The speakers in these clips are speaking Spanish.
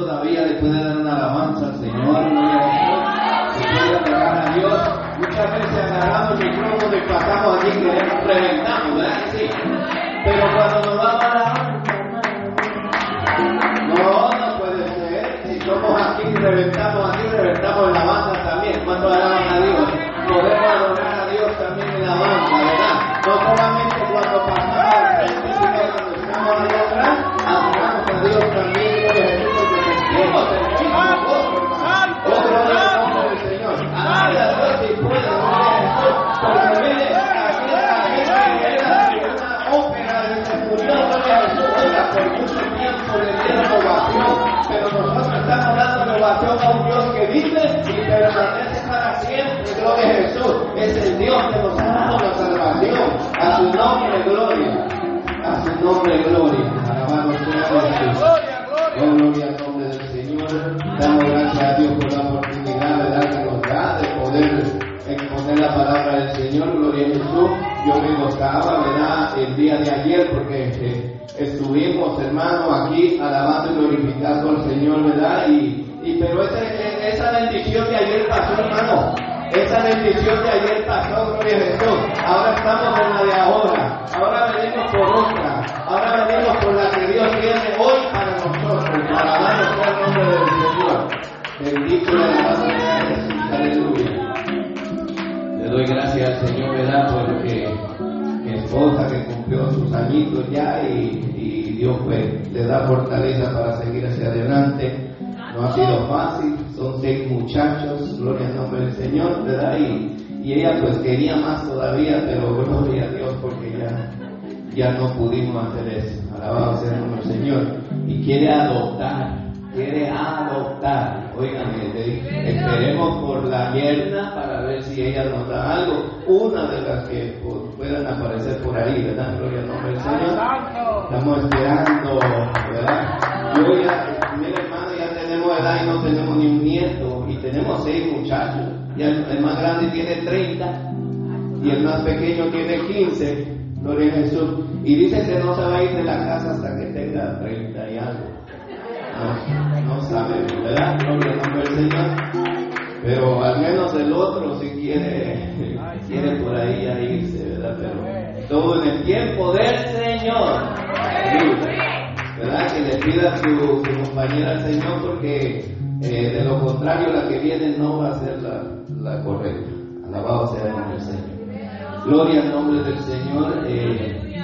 Todavía le puede dar una alabanza al Señor, se puede adorar a Dios. Muchas veces agarramos el micrófono y pasamos aquí que reventamos, hermano, aquí alabando y glorificando al Señor, ¿verdad? Y y pero esa, esa bendición de ayer pasó, hermano. Esa bendición de ayer pasó, gloria a Jesús. Ahora estamos en la de ahora. Ahora venimos por otra. Ahora venimos por la que Dios tiene hoy para nosotros. Para darnos el nombre del Señor. Bendito alabado sea Jesús. Aleluya. Le doy gracias al Señor, ¿verdad? Porque mi esposa que cumplió sus añitos ya y Dios pues le da fortaleza para seguir hacia adelante no ha sido fácil, son seis muchachos, gloria al nombre del Señor, ¿verdad? Y, y ella pues quería más todavía, pero gloria a Dios porque ya, ya no pudimos hacer eso. Alabado sea el nombre del Señor. Y quiere adoptar, quiere adoptar. Oigan, esperemos por la yerna para ver si ella nos da algo. Una de las que puedan aparecer por ahí, ¿verdad? Gloria al nombre del Señor. Estamos esperando, ¿verdad? Yo ya, edad y no tenemos ni un nieto y tenemos seis muchachos. Y el, más grande tiene 30 y el más pequeño tiene 15. Gloria a Jesús. Y dice que no se va a ir de la casa hasta que tenga 30 y algo. No, no sabe, ¿verdad? Gloria al nombre Señor. Pero al menos el otro si quiere, quiere por ahí a irse, ¿verdad? Pero todo en el tiempo del Señor. ¿verdad? Que le pida a su, compañera al Señor porque eh, de lo contrario la que viene no va a ser la, correcta. Alabado sea el nombre del Señor. Gloria al nombre del Señor. Eh,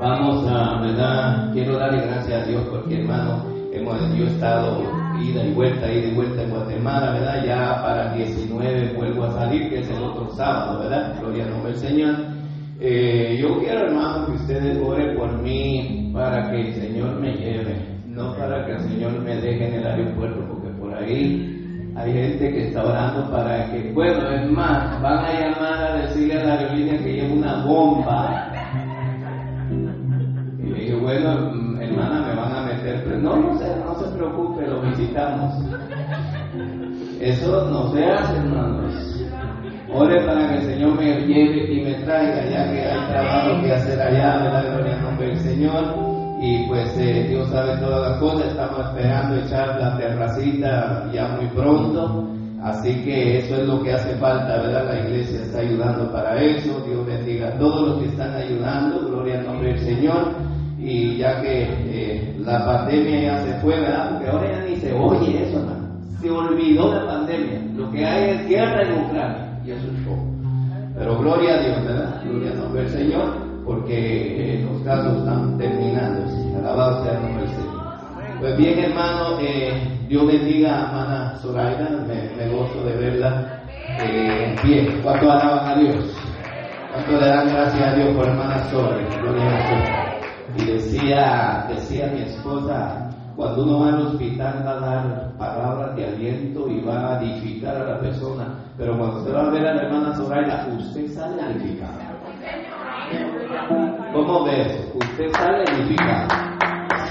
vamos a, ¿verdad? Quiero darle gracias a Dios porque hermano, hemos yo estado ida y vuelta, ida y vuelta en Guatemala, ¿verdad? Ya para el 19 vuelvo a salir, que es el otro sábado, ¿verdad? Gloria al nombre del Señor. Eh, yo quiero, hermano, que ustedes oren por mí para que el Señor me lleve, no para que el Señor me deje en el aeropuerto, porque por ahí hay gente que está orando para que, bueno, es más, van a llamar a decirle a la aerolínea que lleve una bomba. Y le dije, bueno, hermana, me van a meter, pero no, no se, no se preocupe, lo visitamos. Eso no se hace, hermanos. Ore para que el Señor me lleve y me traiga, ya que hay trabajo que hacer allá, ¿verdad? Gloria al nombre del Señor. Y pues eh, Dios sabe todas las cosas, estamos esperando echar la terracita ya muy pronto. Así que eso es lo que hace falta, ¿verdad? La iglesia está ayudando para eso. Dios bendiga a todos los que están ayudando. Gloria al nombre del Señor. Y ya que eh, la pandemia ya se fue, ¿verdad? Porque ahora ya ni se oye eso, hermano. Se olvidó la pandemia. Lo que hay es guerra en Ucrania pero gloria a Dios, ¿verdad? Gloria al nombre del Señor, porque eh, los casos están terminando. Alabado sea nombre del Señor. Pues bien, hermano, eh, Dios bendiga a hermana Zoraida, me, me gozo de verla eh, bien. ¿Cuánto alaban a Dios? ¿Cuánto le dan gracias a Dios por hermana Zoraida? Gloria a Dios. Y decía, decía mi esposa, cuando uno va al hospital va a dar palabras de aliento y va a edificar a la persona, pero cuando usted va a ver a la hermana Zoraida, usted sale edificado. ¿Cómo ves? Usted sale edificado.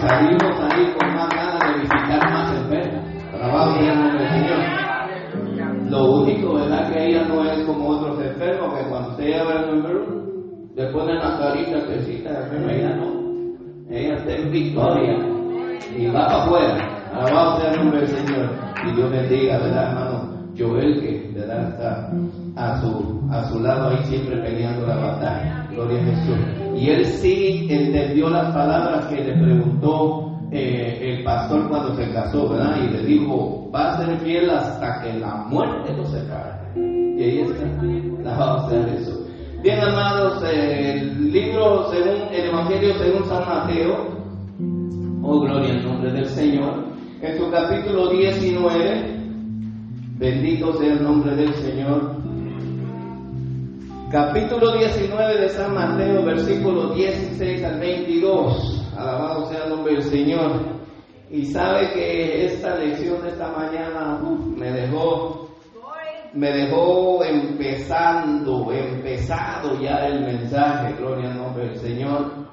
Salimos ahí con más ganas de edificar más enfermos. Alabado sea el Señor. Lo único, ¿verdad? Que ella no es como otros enfermos, que cuando usted lleva al enfermo, le ponen la carita crecita de enfermo, ella no. Ella está en victoria y va para afuera. Alabado sea el nombre del Señor. Y Dios bendiga, ¿verdad, hermano? Joel, que ¿verdad? está a su, a su lado ahí siempre peleando la batalla. Gloria a Jesús. Y él sí entendió las palabras que le preguntó eh, el pastor cuando se casó, ¿verdad? Y le dijo, va a ser fiel hasta que la muerte lo separe. Y ahí está, alabado sea Jesús. Bien, amados, el libro según el Evangelio según San Mateo, oh gloria al nombre del Señor, en su capítulo 19, bendito sea el nombre del Señor. Capítulo 19 de San Mateo, versículo 16 al 22. Alabado sea el nombre del Señor. Y sabe que esta lección de esta mañana me dejó me dejó empezando, empezado ya el mensaje, gloria al nombre del Señor.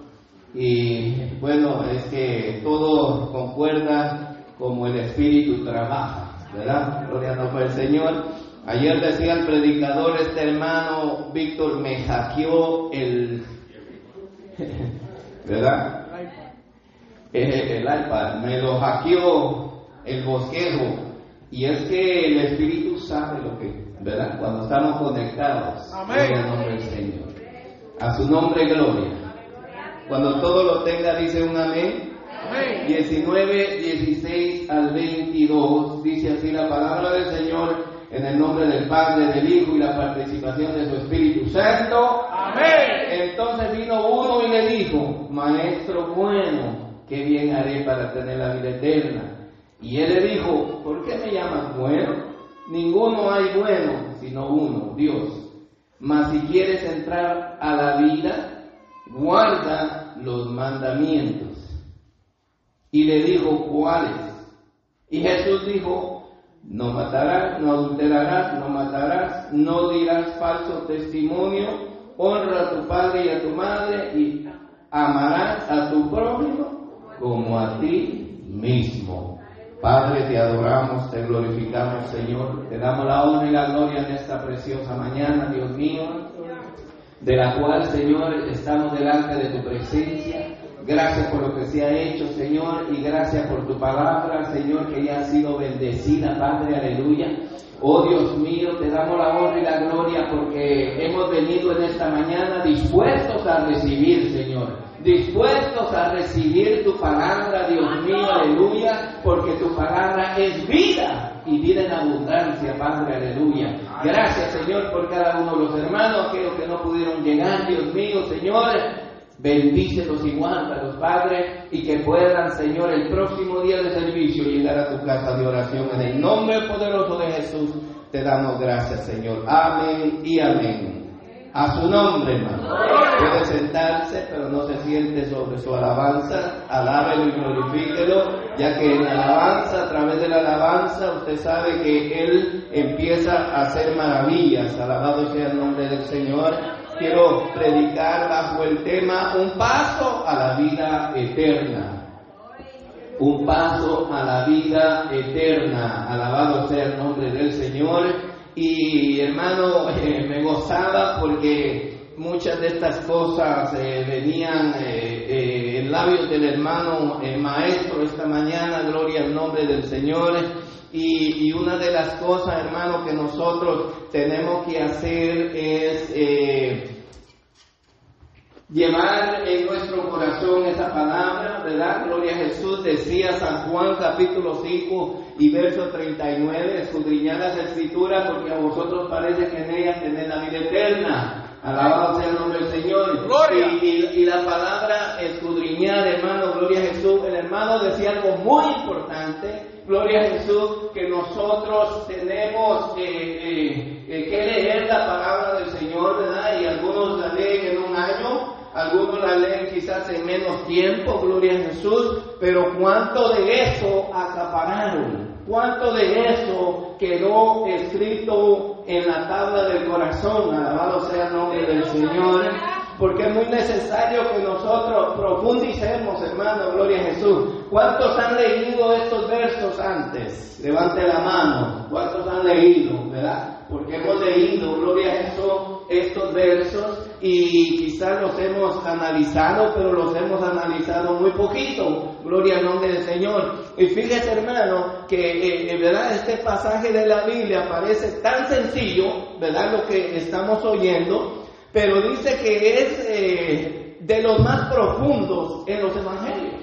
Y bueno, es que todo concuerda como el Espíritu trabaja, ¿verdad? Gloria al nombre del Señor. Ayer decía el predicador, este hermano Víctor me hackeó el, ¿verdad? El, iPad, me lo hackeó el bosquejo. Y es que el Espíritu sabe lo que, ¿verdad? Cuando estamos conectados. Amén. El nombre del Señor. A su nombre, gloria. Cuando todo lo tenga, dice un amén. Amén. 19, 16 al 22, dice así la palabra del Señor en el nombre del Padre, del Hijo y la participación de su Espíritu Santo. Amén. Entonces vino uno y le dijo, Maestro bueno, qué bien haré para tener la vida eterna. Y él le dijo, ¿por qué me llamas bueno? Ninguno hay bueno, sino uno, Dios. Mas si quieres entrar a la vida, guarda los mandamientos. Y le dijo, ¿cuáles? Y Jesús dijo, no matarás, no adulterarás, no matarás, no dirás falso testimonio, honra a tu padre y a tu madre y amarás a tu prójimo como a ti mismo. Padre, te adoramos, te glorificamos, Señor. Te damos la honra y la gloria en esta preciosa mañana, Dios mío, de la cual, Señor, estamos delante de tu presencia. Gracias por lo que se ha hecho, Señor, y gracias por tu palabra, Señor, que ya ha sido bendecida, Padre, aleluya. Oh Dios mío, te damos la honra y la gloria porque hemos venido en esta mañana dispuestos a recibir, Señor, dispuestos a recibir tu palabra, Dios mío, aleluya, porque tu palabra es vida y vida en abundancia, Padre, aleluya. Gracias, Señor, por cada uno de los hermanos, aquellos que no pudieron llegar, Dios mío, Señor. Bendícelos y guárdalos, Padre, y que puedan, Señor, el próximo día de servicio llegar a tu casa de oración. En el nombre poderoso de Jesús te damos gracias, Señor. Amén y amén. A su nombre, hermano. Puede sentarse, pero no se siente sobre su alabanza. Alábelo y glorifíquelo, ya que en la alabanza, a través de la alabanza, usted sabe que Él empieza a hacer maravillas. Alabado sea el nombre del Señor quiero predicar bajo el tema un paso a la vida eterna. Un paso a la vida eterna. Alabado sea el nombre del Señor. Y hermano, eh, me gozaba porque muchas de estas cosas eh, venían eh, en labios del hermano maestro esta mañana. Gloria al nombre del Señor. Y, una de las cosas, hermano, que nosotros tenemos que hacer es llevar en nuestro corazón esa palabra, ¿verdad? Gloria a Jesús, decía San Juan capítulo 5 y verso 39, escudriñad las escrituras porque a vosotros parece que en ellas tenéis la vida eterna. Alabado sea el nombre del Señor. Gloria. Y, y- y la palabra escudriñar, hermano, gloria a Jesús. El hermano decía algo muy importante. Gloria a Jesús, que nosotros tenemos eh, eh, eh, que leer la palabra del Señor, ¿verdad? Y algunos la leen en un año, algunos la leen quizás en menos tiempo, gloria a Jesús, pero ¿cuánto de eso acapararon? ¿Cuánto de eso quedó escrito en la tabla del corazón? Alabado sea el nombre del Señor. Porque es muy necesario que nosotros profundicemos, hermano, gloria a Jesús. ¿Cuántos han leído estos versos antes? Levante la mano. ¿Cuántos han leído, verdad? Porque hemos leído, gloria a Jesús, estos versos y quizás los hemos analizado, pero los hemos analizado muy poquito. Gloria al nombre del Señor. Y fíjese, hermano, que eh, en verdad este pasaje de la Biblia parece tan sencillo, ¿verdad? Lo que estamos oyendo, pero dice que es eh, de los más profundos en los evangelios.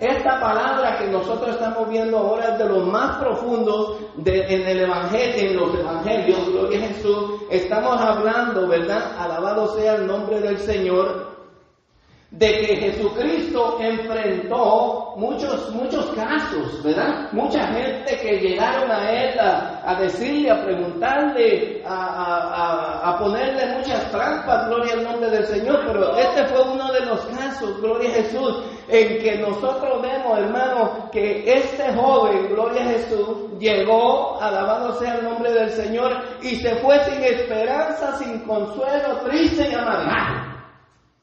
Esta palabra que nosotros estamos viendo ahora es de los más profundos de- en el evangelio, en los evangelios, gloria a Jesús. Estamos hablando, ¿verdad? Alabado sea el nombre del Señor, de que Jesucristo enfrentó muchos, muchos casos, ¿verdad? Mucha gente que llegaron a Él a, decirle, a preguntarle, a ponerle muchas trampas, gloria al nombre del Señor, pero este fue uno de los casos, gloria a Jesús, en que nosotros vemos, hermano, que este joven, gloria a Jesús, llegó, alabado sea el nombre del Señor, y se fue sin esperanza, sin consuelo, triste y amargado.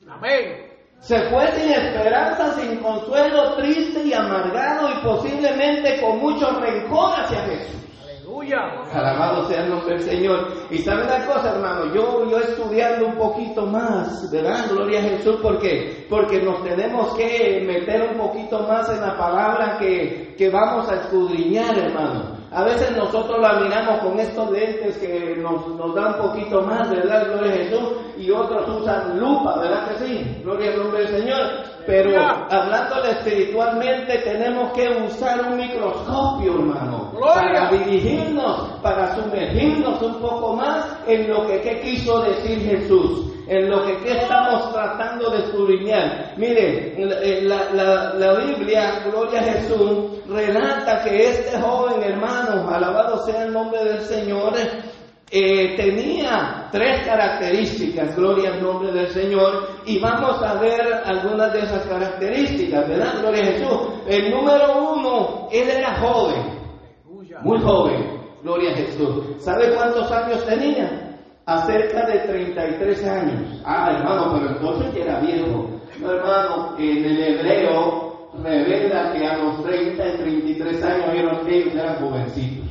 Amén. Se fue sin esperanza, sin consuelo, triste y amargado y posiblemente con mucho rencor hacia Jesús. Aleluya. Alabado sea el nombre del Señor. Y sabe una cosa, hermano, yo, yo estudiando un poquito más, ¿verdad? Gloria a Jesús, ¿por qué? Porque nos tenemos que meter un poquito más en la palabra que, que vamos a escudriñar, hermano. A veces nosotros la miramos con estos lentes que nos, nos dan un poquito más, ¿verdad? Gloria a Jesús. Y otros usan lupa, ¿verdad que sí? Gloria al nombre del Señor. Pero hablándole espiritualmente tenemos que usar un microscopio, hermano, para dirigirnos, para sumergirnos un poco más en lo que ¿qué quiso decir Jesús, en lo que ¿qué estamos tratando de escudriñar. Mire, la, la- la Biblia, gloria a Jesús, relata que este joven hermano, alabado sea el nombre del Señor, eh, tenía tres características, gloria al nombre del Señor, y vamos a ver algunas de esas características, ¿verdad? Gloria a Jesús. El número uno, él era joven, muy joven, gloria a Jesús. ¿Sabe cuántos años tenía? Acerca de 33 años. Ah, hermano, pero entonces ya era viejo. No, hermano, en el hebreo revela que a los 30 y 33 años ellos eran jovencitos.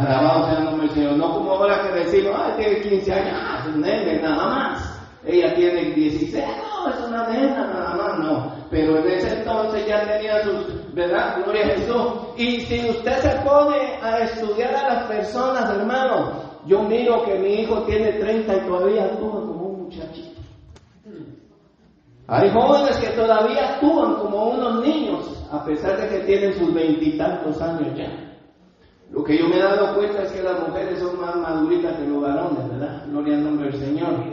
Alabado sea el nombre del Señor. No como ahora que decimos, ah, tiene 15 años, es un nene, nada más. Ella tiene 16, no, es una nena, nada más, no. Pero en ese entonces ya tenía sus, ¿verdad? Gloria a Jesús. Y si usted se pone a estudiar a las personas, hermano, yo miro que mi hijo tiene 30 y todavía actúa como un muchachito. Hay jóvenes que todavía actúan como unos niños, a pesar de que tienen sus veintitantos años ya. Lo que yo me he dado cuenta es que las mujeres son más maduritas que los varones, ¿verdad? Gloria al nombre del Señor.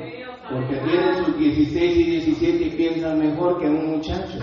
Porque tienen sus 16 y 17 y piensan mejor que un muchacho.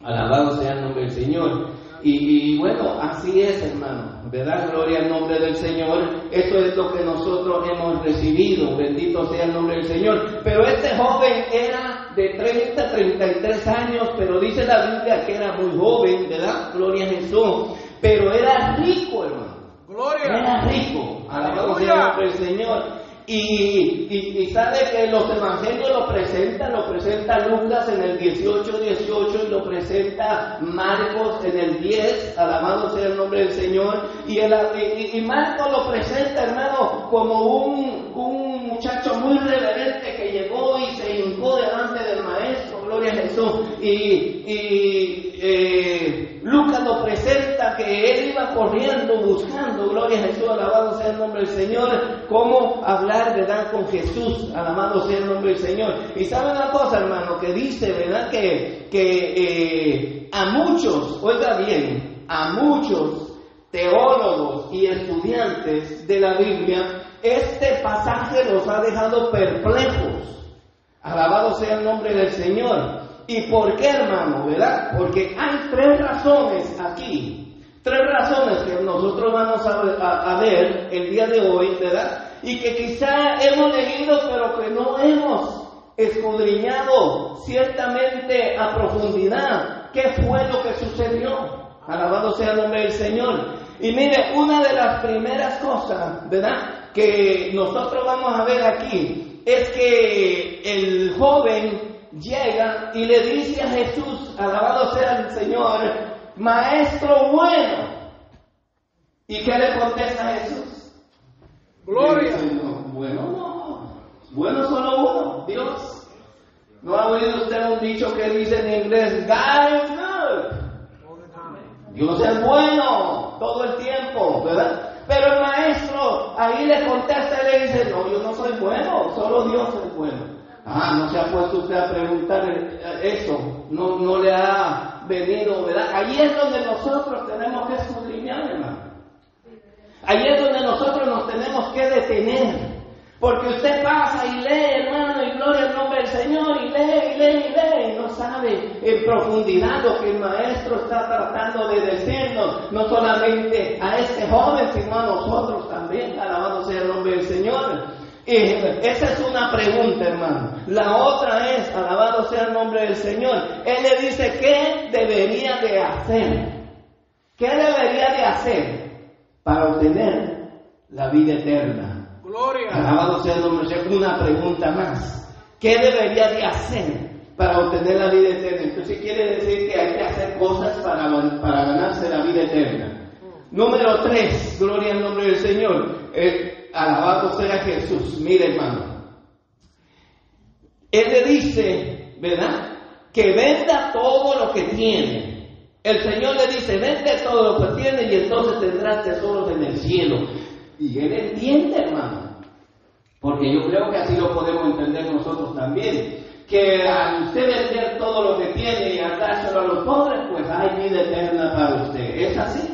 Alabado sea el nombre del Señor. Y, bueno, así es, hermano. ¿Verdad? Gloria al nombre del Señor. Eso es lo que nosotros hemos recibido. Bendito sea el nombre del Señor. Pero este joven era de 30, 33 años, pero dice la Biblia que era muy joven, ¿verdad? Gloria a Jesús. Pero era rico, hermano. Gloria. Era rico. Alabado sea el nombre del Señor. Y, y, y sabe que los evangelios lo presentan, lo presenta Lucas en el 18, 18 y lo presenta Marcos en el 10, alabado sea el nombre del Señor. Y, el, y, y Marcos lo presenta, hermano, como un, un muchacho muy reverente que llegó y se hincó delante del maestro, gloria a Jesús. Y, y que él iba corriendo, buscando, gloria a Jesús, alabado sea el nombre del Señor, cómo hablar, ¿verdad?, con Jesús, alabado sea el nombre del Señor. Y sabe una cosa, hermano, que dice, ¿verdad?, que, que eh, a muchos, oiga bien, a muchos teólogos y estudiantes de la Biblia, este pasaje los ha dejado perplejos. Alabado sea el nombre del Señor. ¿Y por qué, hermano? ¿Verdad? Porque hay tres razones aquí. Tres razones que nosotros vamos a, ver el día de hoy, ¿verdad? Y que quizá hemos leído, pero que no hemos escudriñado ciertamente a profundidad qué fue lo que sucedió. Alabado sea el nombre del Señor. Y mire, una de las primeras cosas, ¿verdad? Que nosotros vamos a ver aquí es que el joven llega y le dice a Jesús, alabado sea el Señor, maestro bueno. ¿Y qué le contesta a Jesús? Gloria. bueno, no. Bueno solo uno, Dios. ¿No ha oído usted un dicho que dice en inglés, God is good? Dios es bueno todo el tiempo, ¿verdad? Pero el maestro ahí le contesta y le dice, no, yo no soy bueno, solo Dios es bueno. Ah, no se ha puesto usted a preguntar eso, no, no le ha venido, ¿verdad? Ahí es donde nosotros tenemos que escudriñar, hermano. Ahí es donde nosotros nos tenemos que detener. Porque usted pasa y lee, hermano, y gloria al nombre del Señor, y lee, y lee, y lee, y no sabe en profundidad lo que el Maestro está tratando de decirnos, no solamente a este joven, sino a nosotros también, alabado sea el nombre del Señor. Esa es una pregunta, hermano. La otra es, alabado sea el nombre del Señor. Él le dice, ¿qué debería de hacer? ¿Qué debería de hacer para obtener la vida eterna? Gloria. Alabado sea el nombre de Una pregunta más. ¿Qué debería de hacer para obtener la vida eterna? Entonces quiere decir que hay que hacer cosas para, para ganarse la vida eterna. Número tres, gloria al nombre del Señor. Eh, alabado sea Jesús. Mire, hermano. Él le dice, ¿verdad? Que venda todo lo que tiene. El Señor le dice, vende todo lo que tiene y entonces tendrás tesoros en el cielo. Y él entiende, hermano. Porque yo creo que así lo podemos entender nosotros también. Que al usted vender todo lo que tiene y dárselo a los pobres, pues hay vida eterna para usted. ¿Es así?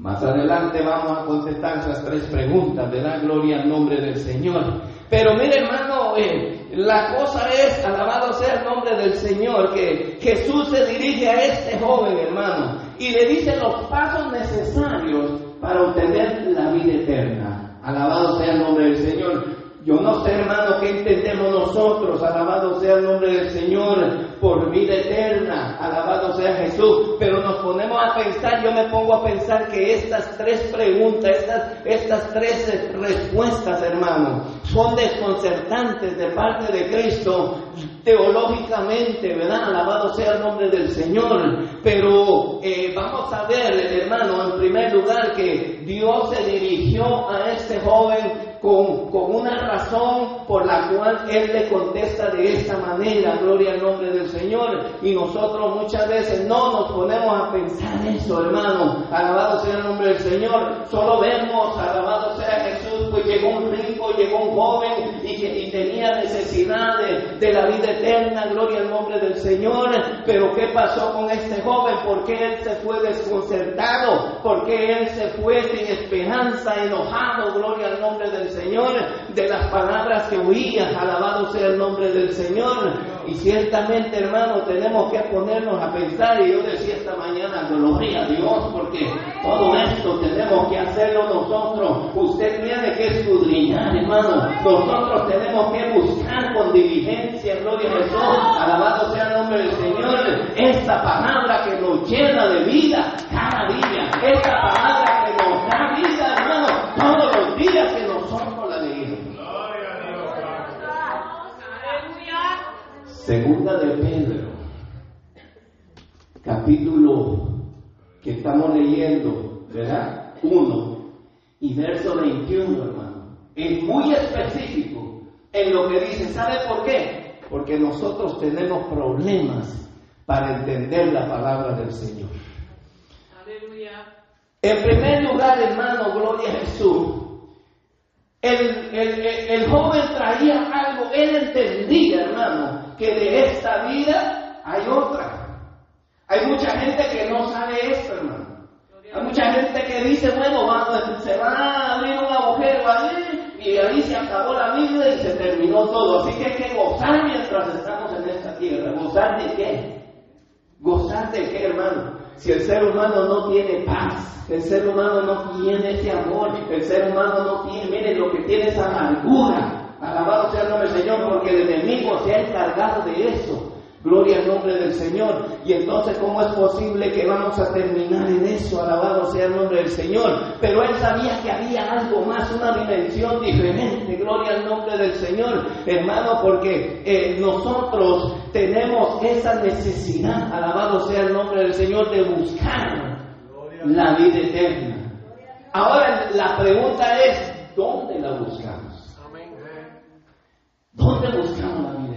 Más adelante vamos a contestar esas tres preguntas, de dar gloria al nombre del Señor. Pero mire hermano, eh, la cosa es, alabado sea el nombre del Señor, que Jesús se dirige a este joven hermano y le dice los pasos necesarios para obtener la vida eterna. Alabado sea el nombre del Señor. Yo no sé, hermano, qué entendemos nosotros, alabado sea el nombre del Señor, por vida eterna, alabado sea Jesús, pero nos ponemos a pensar, yo me pongo a pensar que estas tres preguntas, estas, estas tres respuestas, hermano, son desconcertantes de parte de Cristo, teológicamente, ¿verdad? Alabado sea el nombre del Señor, pero eh, vamos a ver, hermano, en primer lugar, que Dios se dirigió a este joven con, con, una razón por la cual Él le contesta de esta manera, gloria al nombre del Señor. Y nosotros muchas veces no nos ponemos a pensar eso, hermano. Alabado sea el nombre del Señor. Solo vemos, alabado sea Jesús, pues llegó un rico, llegó un joven y, y tenía necesidad de, de, la vida eterna, gloria al nombre del Señor. Pero ¿qué pasó con este joven? ¿Por qué él se fue desconcertado? ¿Por qué él se fue sin esperanza, enojado, gloria al nombre del Señor, de las palabras que oía, alabado sea el nombre del Señor. Y ciertamente, hermano, tenemos que ponernos a pensar, y yo decía esta mañana, gloria a Dios, porque todo esto tenemos que hacerlo nosotros. Usted tiene que escudriñar, hermano. Nosotros tenemos que buscar con diligencia, gloria a Jesús, alabado sea el nombre del Señor, esta palabra que nos llena de vida cada día, esta palabra que nos da vida, hermano, todos los días que Segunda de Pedro, capítulo que estamos leyendo, ¿verdad? 1 y verso 21, hermano. Es muy específico en lo que dice. ¿Sabe por qué? Porque nosotros tenemos problemas para entender la palabra del Señor. Aleluya. En primer lugar, hermano, gloria a Jesús. El, el, el, joven traía algo, él entendía, hermano, que de esta vida hay otra. Hay mucha gente que no sabe esto, hermano. Hay mucha gente que dice, bueno, se va a abrir un agujero ahí y ahí se acabó la vida y se terminó todo. Así que hay que gozar mientras estamos en esta tierra. ¿Gozar de qué? ¿Gozar de qué, hermano? Si el ser humano no tiene paz, el ser humano no tiene ese amor, el ser humano no tiene, mire, lo que tiene es amargura. Alabado sea el nombre del Señor, porque el enemigo se ha encargado de eso. Gloria al nombre del Señor. Y entonces, ¿cómo es posible que vamos a terminar en eso? Alabado sea el nombre del Señor. Pero él sabía que había algo más, una dimensión diferente. Gloria al nombre del Señor, hermano, porque eh, nosotros tenemos esa necesidad, alabado sea el nombre del Señor, de buscar la vida eterna. Ahora, la pregunta es, ¿dónde la buscamos? ¿Dónde buscamos la vida?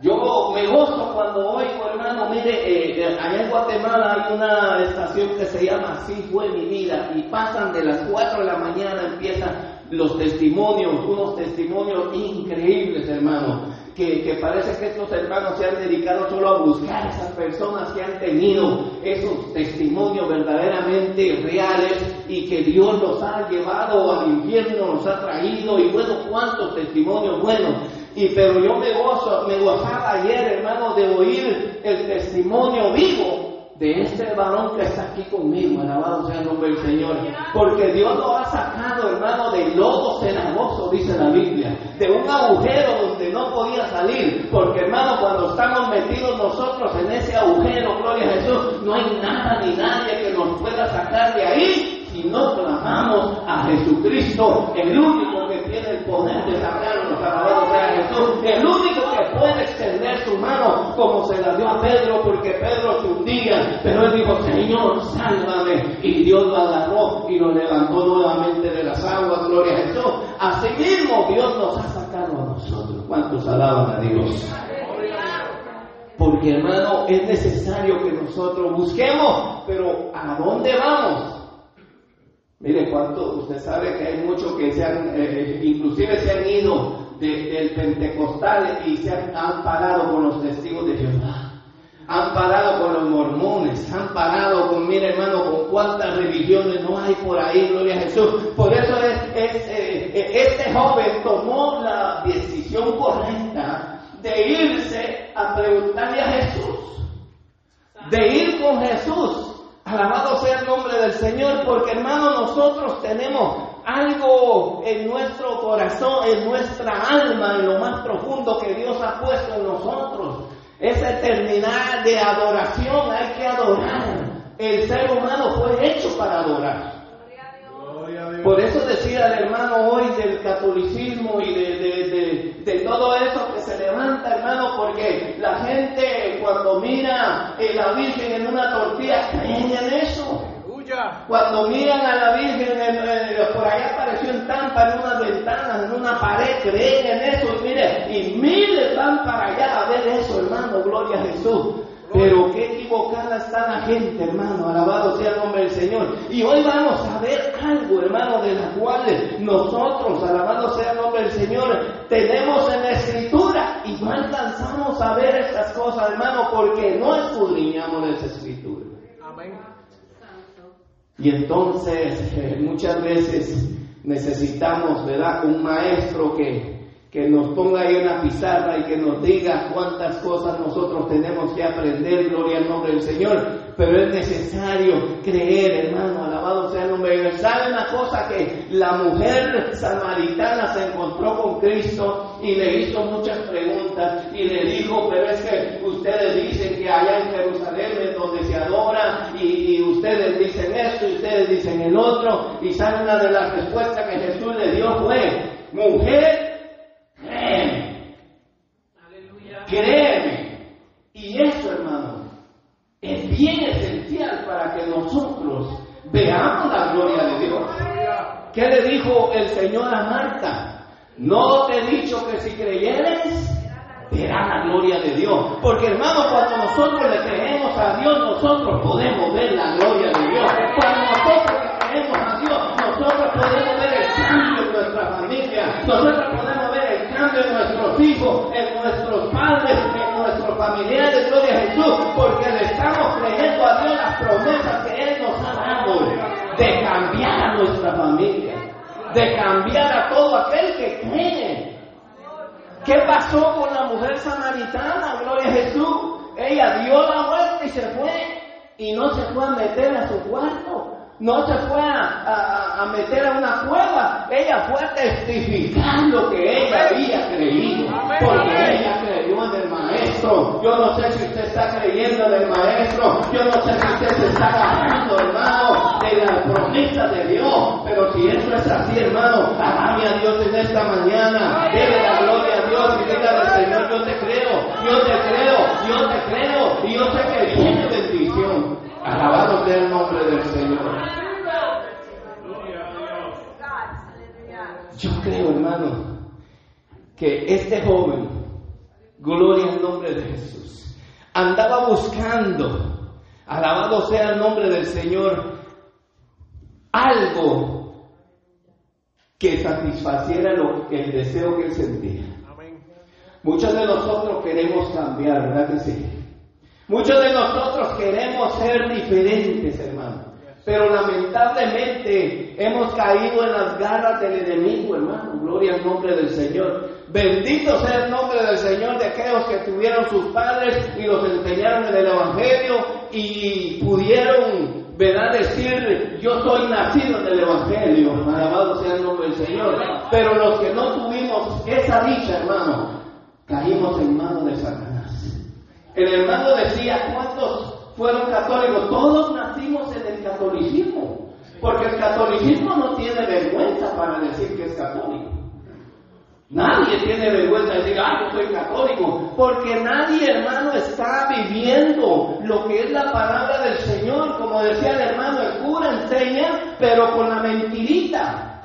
Yo me gozo cuando oigo, hermano, mire, eh, allá en Guatemala hay una estación que se llama Así fue mi vida. Y pasan de las 4 de la mañana, empiezan los testimonios, unos testimonios increíbles, hermano, que, que, parece que estos hermanos se han dedicado solo a buscar a esas personas que han tenido esos testimonios verdaderamente reales y que Dios los ha llevado al infierno, los ha traído y bueno, cuántos testimonios buenos. Y pero yo me gozo, me gozaba ayer, hermano, de oír el testimonio vivo de este varón que está aquí conmigo, alabado sea el nombre del Señor. Porque Dios lo ha sacado, hermano, del lodo cenagoso, dice la Biblia, de un agujero donde no podía salir. Porque, hermano, cuando estamos metidos nosotros en ese agujero, gloria a Jesús, no hay nada ni nadie que nos pueda sacar de ahí si no clamamos a Jesucristo, el único que tiene el poder de sacarnos, alabado sea Jesús, el único que puede extender su mano como se la dio a Pedro, porque Pedro se hundía, pero él dijo, Señor, sálvame, y Dios lo agarró y lo levantó nuevamente de las aguas, gloria a Jesús. Asimismo, Dios nos ha sacado a nosotros. ¿Cuántos alaban a Dios? Porque hermano, es necesario que nosotros busquemos, pero ¿a dónde vamos? Mire cuánto, usted sabe que hay muchos que se han, eh, inclusive se han ido del pentecostal y se han, parado con los testigos de Jehová. Han parado con los mormones, han parado con, mire hermano, con cuántas religiones no hay por ahí, gloria a Jesús. Por eso es, es eh, este joven tomó la decisión correcta de irse a preguntarle a Jesús, de ir con Jesús Alabado sea el nombre del Señor, porque hermano, nosotros tenemos algo en nuestro corazón, en nuestra alma, en lo más profundo que Dios ha puesto en nosotros. Esa eternidad de adoración, hay que adorar. El ser humano fue hecho para adorar. Por eso decía el hermano hoy del catolicismo y de, todo eso que se levanta, hermano, porque la gente cuando mira a la Virgen en una tortilla, creen en eso. Cuando miran a la Virgen, por allá apareció en Tampa, en unas ventanas, en una pared, creen en eso, y mire, y miles van para allá a ver eso, hermano, gloria a Jesús. Pero qué equivocada está la gente, hermano. Alabado sea el nombre del Señor. Y hoy vamos a ver algo, hermano, de la cual nosotros, alabado sea el nombre del Señor, tenemos en la Escritura y no alcanzamos a ver estas cosas, hermano, porque no escudriñamos esa Escritura. Amén. Y entonces, eh, muchas veces necesitamos, ¿verdad?, un maestro que que nos ponga ahí una pizarra y que nos diga cuántas cosas nosotros tenemos que aprender, gloria al nombre del Señor, pero es necesario creer, hermano, alabado sea el nombre. ¿Sabe una cosa que la mujer samaritana se encontró con Cristo y le hizo muchas preguntas y le dijo, pero es que ustedes dicen que allá en Jerusalén es donde se adora y, y ustedes dicen esto y ustedes dicen el otro y sabe una de las respuestas que Jesús le dio fue, mujer, Créeme. Créeme. Y eso, hermano, es bien esencial para que nosotros veamos la gloria de Dios. ¿Qué le dijo el Señor a Marta? No te he dicho que si creyeres, verás la gloria de Dios. Porque hermano, cuando nosotros le creemos a Dios, nosotros podemos ver la gloria de Dios. Cuando nosotros le creemos a Dios, nosotros podemos ver el cambio en nuestra familia. Nosotros hijos, en nuestros padres, en nuestros familiares, gloria a Jesús, porque le estamos creyendo a Dios las promesas que Él nos ha dado de cambiar a nuestra familia. de cambiar a todo aquel que cree. ¿Qué pasó con la mujer samaritana? Gloria a Jesús. Ella dio la vuelta y se fue. Y no se fue a meter a su cuarto. No se fue a, a meter a una cueva. Ella fue a testificar lo que ella había creído. Porque ella creyó en el maestro. Yo no sé si usted está creyendo en el maestro. Yo no sé si usted se está agarrando, hermano, de la promesa de Dios. Pero si eso es así, hermano, alabe a Dios en esta mañana. Dele la gloria a Dios y dígale, Señor, yo te creo, yo te creo, yo te creo. Y yo sé que viene. Alabado sea el nombre del Señor. Yo creo, hermano, que este joven, gloria al nombre de Jesús, andaba buscando, alabado sea el nombre del Señor, algo que satisfaciera lo, el deseo que él sentía. Muchos de nosotros queremos cambiar, ¿verdad que sí? Muchos de nosotros queremos ser diferentes, hermano. Pero lamentablemente hemos caído en las garras del enemigo, hermano. Gloria al nombre del Señor. Bendito sea el nombre del Señor de aquellos que tuvieron sus padres y los enseñaron en el Evangelio y pudieron, ¿verdad? Decir, yo soy nacido en el Evangelio. Alabado sea el nombre del Señor. Pero los que no tuvimos esa dicha, hermano, caímos en manos de Satanás. El hermano decía, ¿cuántos fueron católicos? Todos nacimos en el catolicismo, porque el catolicismo no tiene vergüenza para decir que es católico. Nadie tiene vergüenza de decir, ah, yo soy católico, porque nadie, hermano, está viviendo lo que es la palabra del Señor. Como decía el hermano, el cura enseña, pero con la mentirita.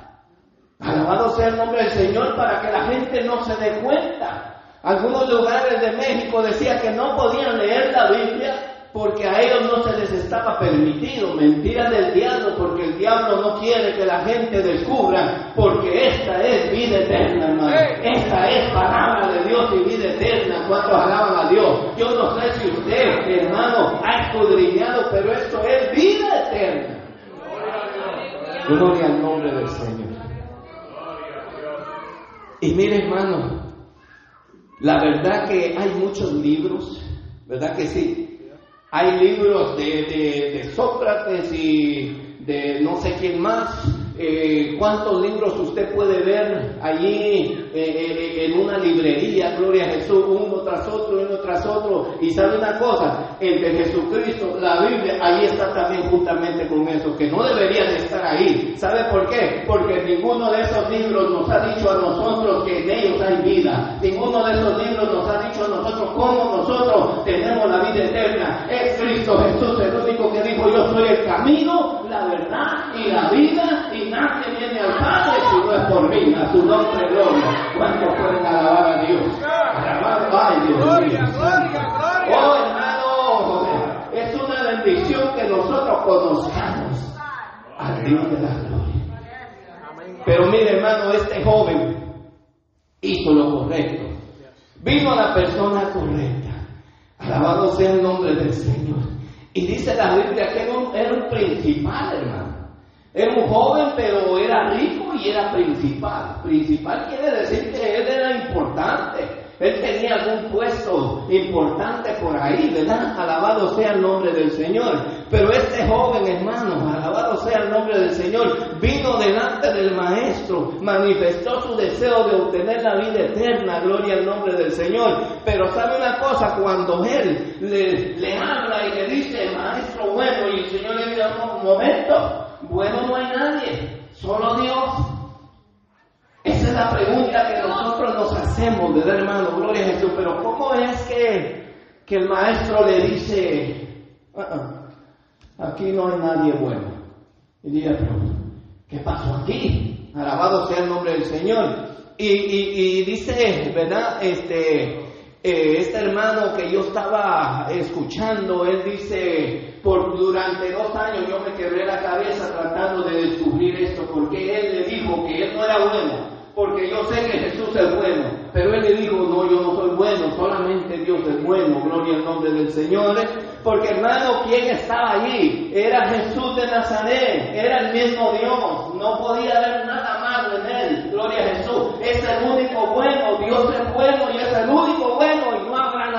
Alabado sea el nombre del Señor para que la gente no se dé cuenta. Algunos lugares de México decían que no podían leer la Biblia porque a ellos no se les estaba permitido. Mentira del diablo, porque el diablo no quiere que la gente descubra, porque esta es vida eterna, hermano. Esta es palabra de Dios y vida eterna. ¿Cuántos alaban a Dios? Yo no sé si usted, hermano, ha escudriñado, pero esto es vida eterna. Gloria al nombre del Señor. Y mire, hermano, la verdad que hay muchos libros, ¿verdad que sí? Hay libros de, de, de Sócrates y de no sé quién más. Eh, ¿Cuántos libros usted puede ver allí eh, eh, en una librería? Gloria a Jesús, uno tras otro, uno tras otro. Y sabe una cosa, el de Jesucristo, la Biblia, ahí está también juntamente con eso, que no debería de estar ahí. ¿Sabe por qué? Porque ninguno de esos libros nos ha dicho a nosotros que en ellos hay vida. Ninguno de esos libros nos ha dicho a nosotros cómo nosotros tenemos la vida eterna. Es Cristo Jesús el único que dijo yo soy el camino, verdad y la vida y nadie viene al Padre si no es por mí, a su nombre gloria. ¿Cuántos pueden alabar a Dios? Alabar, ay Dios Gloria, mío. gloria, gloria. Oh hermano, es una bendición que nosotros conozcamos al Dios de la gloria. Pero mire hermano, este joven hizo lo correcto. Vino a la persona correcta. Alabado sea el nombre del Señor. Y dice la Biblia que era un, principal, hermano. Era un joven, pero era rico y era principal. Principal quiere decir que él era importante. Él tenía algún puesto importante por ahí, ¿verdad? Alabado sea el nombre del Señor. Pero este joven, hermano, alabado sea el nombre del Señor, vino delante del Maestro, manifestó su deseo de obtener la vida eterna, gloria al nombre del Señor. Pero sabe una cosa, cuando él le, le habla y le dice, Maestro bueno, y el Señor le dice, un momento, bueno no hay nadie, solo Dios. La pregunta que nosotros nos hacemos, ¿verdad, hermano? Gloria a Jesús. Pero ¿cómo es que, que el maestro le dice, "Ah, ah, aquí no hay nadie bueno? Y dice, pero, ¿qué pasó aquí? Alabado sea el nombre del Señor. Y, y, y dice, ¿verdad? Este, eh, este hermano que yo estaba escuchando, él dice, por durante dos años yo me quebré la cabeza tratando de descubrir esto, porque él le dijo que él no era bueno, porque yo sé que Jesús es bueno, pero él le dijo, no, yo no soy bueno, solamente Dios es bueno, gloria al nombre del Señor, porque hermano, ¿quién estaba allí? Era Jesús de Nazaret, era el mismo Dios, no podía haber nada más gloria a Jesús. Es el único bueno, Dios es bueno y es el único bueno y no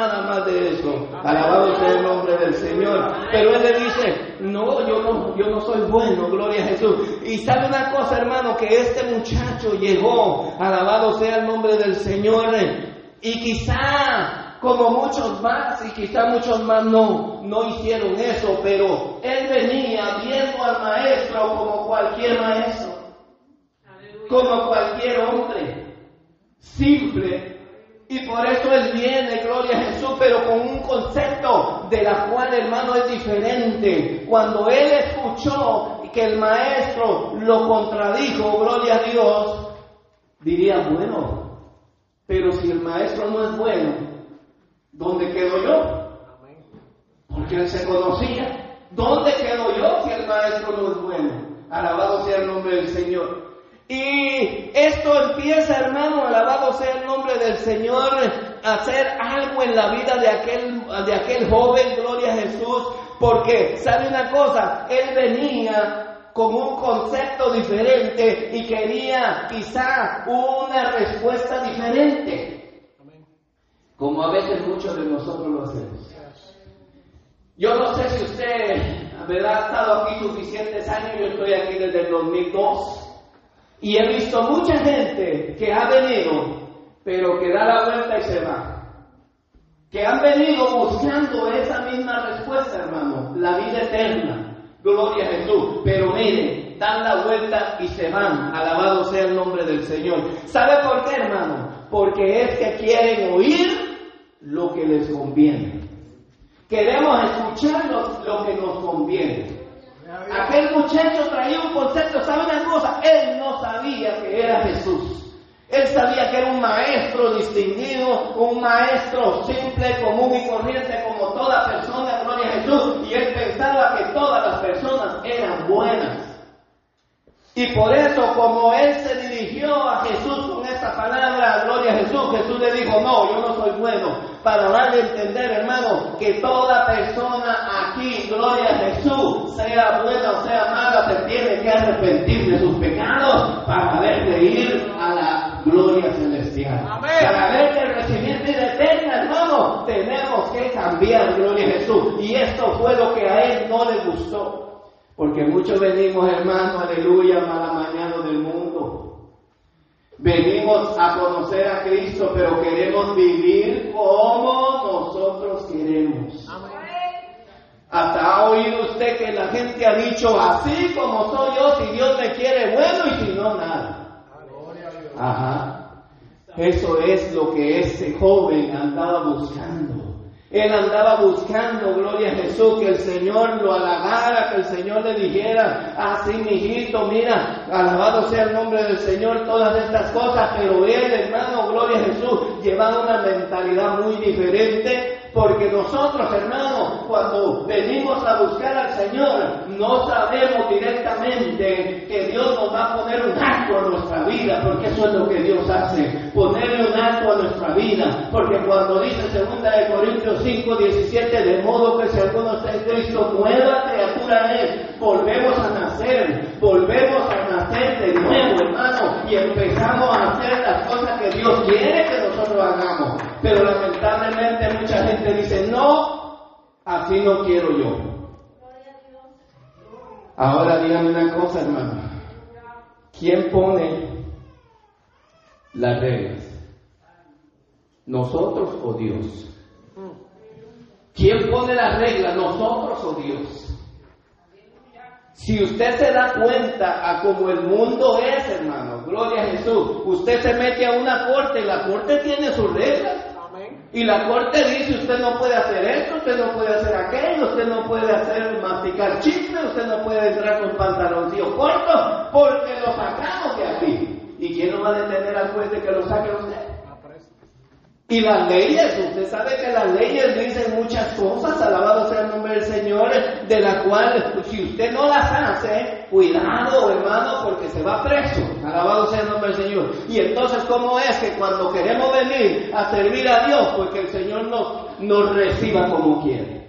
nada más de eso. Alabado sea el nombre del Señor. Pero él le dice, no, yo no, yo no soy bueno, gloria a Jesús. Y sabe una cosa, hermano, que este muchacho llegó, alabado sea el nombre del Señor, y quizá como muchos más, y quizá muchos más no, no hicieron eso, pero él venía viendo al maestro como cualquier maestro, como cualquier hombre, simple. Y por eso él viene, gloria a Jesús, pero con un concepto de la cual, hermano, es diferente. Cuando él escuchó que el maestro lo contradijo, gloria a Dios, diría, bueno, pero si el maestro no es bueno, ¿Dónde quedo yo? Porque él se conocía. ¿Dónde quedo yo si el maestro no es bueno? Alabado sea el nombre del Señor. Y esto empieza, hermano, alabado sea el nombre del Señor, a hacer algo en la vida de aquel, de aquel joven, gloria a Jesús, porque, ¿sabe una cosa? Él venía con un concepto diferente y quería quizá una respuesta diferente. Como a veces muchos de nosotros lo hacemos. Yo no sé si usted ha estado aquí suficientes años, yo estoy aquí desde el 2002 y he visto mucha gente que ha venido, pero que da la vuelta y se va. Que han venido buscando esa misma respuesta, hermano, la vida eterna. Gloria a Jesús. Pero miren, dan la vuelta y se van. Alabado sea el nombre del Señor. ¿Sabe por qué, hermano? Porque es que quieren oír lo que les conviene. Queremos escuchar lo, que nos conviene. Aquel muchacho traía un concepto, ¿sabe una cosa? Él no sabía que era Jesús. Él sabía que era un maestro distinguido, un maestro simple, común y corriente como toda persona, gloria a Jesús. Y él pensaba que todas las personas eran buenas. Y por eso, como él se dirigió a Jesús con esta palabra, gloria a Jesús, Jesús le dijo, no, yo no soy bueno. Para darle a entender, hermano, que toda persona aquí, gloria a Jesús, sea buena o sea mala, se tiene que arrepentir de sus pecados para de ir a la gloria celestial. Para ver de recibir vida eterna, hermano, tenemos que cambiar, gloria a Jesús. Y esto fue lo que a él no le gustó. Porque muchos venimos, hermano, aleluya, mala mañana del mundo. Venimos a conocer a Cristo, pero queremos vivir como nosotros queremos. Hasta ha oído usted que la gente ha dicho, así como soy yo, si Dios me quiere, bueno, y si no, nada. Ajá. Eso es lo que ese joven andaba buscando. Él andaba buscando, gloria a Jesús, que el Señor lo halagara, que el Señor le dijera, así mi hijito, mira, alabado sea el nombre del Señor, todas estas cosas, pero él, hermano, gloria a Jesús, llevaba una mentalidad muy diferente porque nosotros, hermanos, cuando venimos a buscar al Señor, no sabemos directamente que Dios nos va a poner un acto a nuestra vida, porque eso es lo que Dios hace, ponerle un acto a nuestra vida. Porque cuando dice 2 de Corintios 5, 17, de modo que si alguno está en Cristo, nueva criatura es, volvemos a nacer, volvemos a nacer de nuevo, hermano, y empezamos a hacer las cosas que Dios quiere que nosotros hagamos. Pero lamentablemente mucha gente dice, no, así no quiero yo. Ahora dígame una cosa, hermano. ¿Quién pone las reglas? ¿Nosotros o Dios? ¿Quién pone las reglas? ¿Nosotros o Dios? Si usted se da cuenta a cómo el mundo es, hermano, gloria a Jesús, usted se mete a una corte y la corte tiene sus reglas. Y la corte dice, usted no puede hacer esto, usted no puede hacer aquello, usted no puede hacer masticar chisme, usted no puede entrar con pantaloncillos cortos, porque lo sacamos de aquí. ¿Y quién no va a detener al juez de que lo saque usted? Y las leyes, usted sabe que las leyes dicen muchas cosas, alabado sea el nombre del Señor, de la cual si usted no las hace, cuidado hermano, porque se va preso, alabado sea el nombre del Señor. Y entonces, ¿cómo es que cuando queremos venir a servir a Dios, porque el Señor nos, nos reciba como quiere?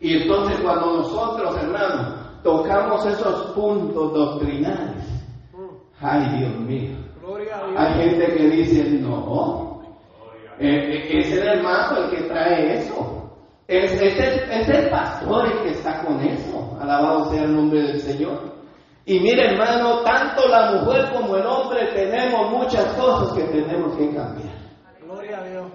Y entonces cuando nosotros, hermanos, tocamos esos puntos doctrinales, Ay, Dios mío. Hay gente que dice, no, eh, eh, es el hermano el que trae eso. Es, es el, es el pastor el que está con eso. Alabado sea el nombre del Señor. Y mire hermano, tanto la mujer como el hombre tenemos muchas cosas que tenemos que cambiar. Gloria a Dios.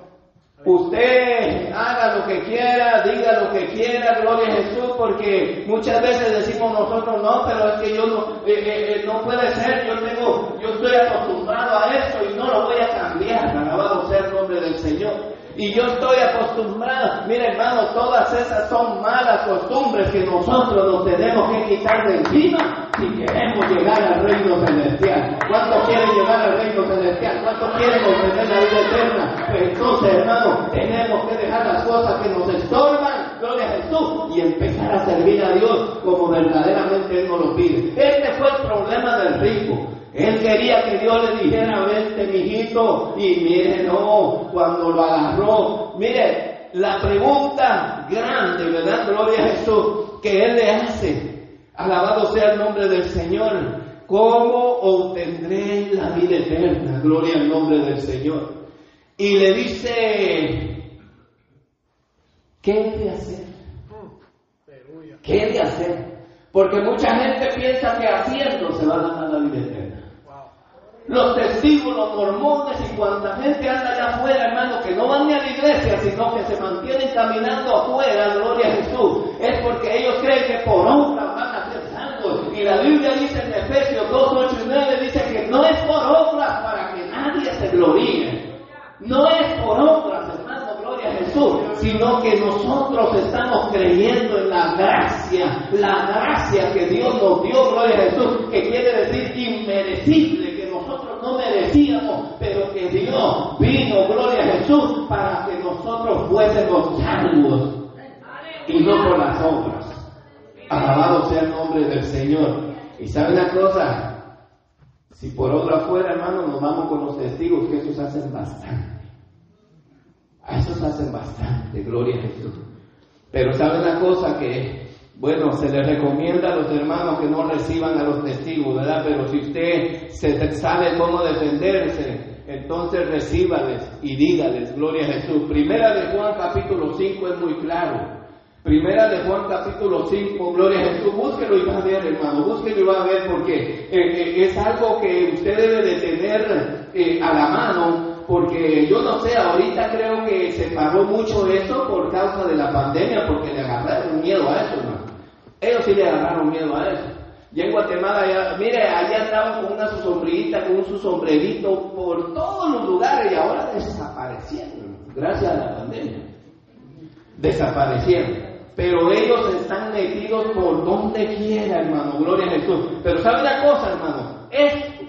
Usted haga lo que quiera, diga lo que quiera, gloria a Jesús, porque muchas veces decimos nosotros no, pero es que yo no, eh, eh, eh, no puede ser, yo tengo, yo estoy acostumbrado a esto y no lo voy a cambiar, alabado sea el nombre del Señor. Y yo estoy acostumbrado, mira hermano, todas esas son malas costumbres que nosotros nos tenemos que quitar de encima si queremos llegar al reino celestial. ¿Cuántos quieren llegar al reino celestial? ¿Cuántos quieren obtener la vida eterna? Pues entonces, hermano, tenemos que dejar las cosas que nos estorban, gloria a Jesús, y empezar a servir a Dios como verdaderamente Él nos lo pide. Este fue el problema del rico. Él quería que Dios le dijera, vente, mijito, y mire, no, cuando lo agarró, mire, la pregunta grande, ¿verdad? Gloria a Jesús, que Él le hace, alabado sea el nombre del Señor, ¿cómo obtendré la vida eterna? Gloria al nombre del Señor. Y le dice, ¿qué he de hacer? ¿Qué he de hacer? Porque mucha gente piensa que haciendo se va a ganar la vida eterna. Los testigos, los mormones y cuanta gente anda allá afuera, hermano, que no van ni a la iglesia, sino que se mantienen caminando afuera, gloria a Jesús, es porque ellos creen que por obras van a ser santos. Y la Biblia dice en Efesios 2, 8 y 9, dice que no es por obras para que nadie se gloríe. No es por obras, hermano, gloria a Jesús, sino que nosotros estamos creyendo en la gracia, la gracia que Dios nos dio, gloria a Jesús, que quiere decir inmerecible, no merecíamos, pero que Dios vino, gloria a Jesús, para que nosotros fuésemos salvos y no por las obras. Alabado sea el nombre del Señor. Y sabe una cosa, si por obra fuera, hermano, nos vamos con los testigos que esos hacen bastante. A esos hacen bastante, gloria a Jesús. Pero sabe una cosa que, bueno, se les recomienda a los hermanos que no reciban a los testigos, ¿verdad? Pero si usted se sabe cómo defenderse, entonces recíbales y dígales, gloria a Jesús. Primera de Juan capítulo 5 es muy claro. Primera de Juan capítulo 5, gloria a Jesús, búsquelo y va a ver, hermano, búsquelo y va a ver porque eh, eh, es algo que usted debe de tener eh, a la mano, porque yo no sé, ahorita creo que se paró mucho eso por causa de la pandemia, porque le agarraron miedo a eso, hermano. Ellos sí le agarraron miedo a eso. Y en Guatemala, mire, allá andaban con una su sombrillita, con su sombrerito por todos los lugares y ahora desaparecieron, gracias a la pandemia. Desaparecieron. Pero ellos están metidos por donde quiera, hermano. Gloria a Jesús. Pero ¿sabe una cosa, hermano? Esto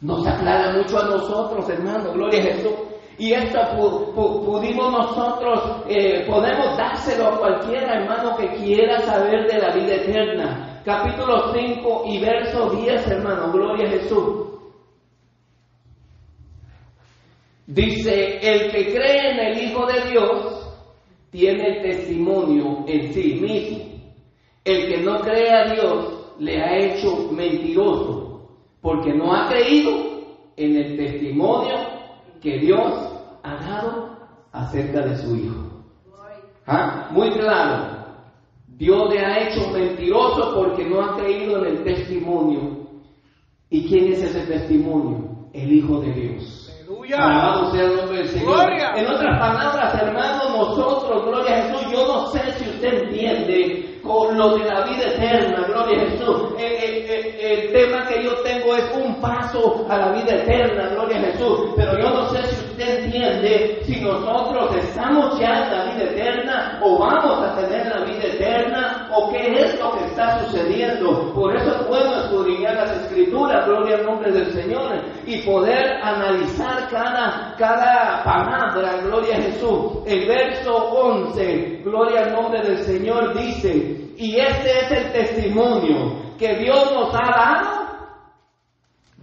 nos aclara mucho a nosotros, hermano. Gloria a Jesús. Y esto pu- pu- pudimos nosotros, eh, podemos dárselo a cualquiera, hermano, que quiera saber de la vida eterna. Capítulo 5 y verso 10, hermano. Gloria a Jesús. Dice, el que cree en el Hijo de Dios tiene el testimonio en sí mismo. El que no cree a Dios le ha hecho mentiroso, porque no ha creído en el testimonio que Dios ha dado acerca de su Hijo. ¿Ah? Muy claro. Dios le ha hecho mentiroso porque no ha creído en el testimonio. ¿Y quién es ese testimonio? El Hijo de Dios. Alabado sea el nombre del Señor. Gloria. En otras palabras, hermanos, nosotros, gloria a Jesús, yo no sé si usted entiende con lo de la vida eterna, gloria a Jesús. El, el- el- el tema que yo tengo es un paso a la vida eterna, gloria a Jesús. Pero yo no sé si usted entiende si nosotros estamos ya en la vida eterna o vamos a tener la vida eterna o qué es lo que está sucediendo. Por eso es bueno escudriñar las escrituras, gloria al nombre del Señor, y poder analizar cada, cada palabra, gloria a Jesús. El verso 11, gloria al nombre del Señor, dice, y este es el testimonio que Dios nos ha dado,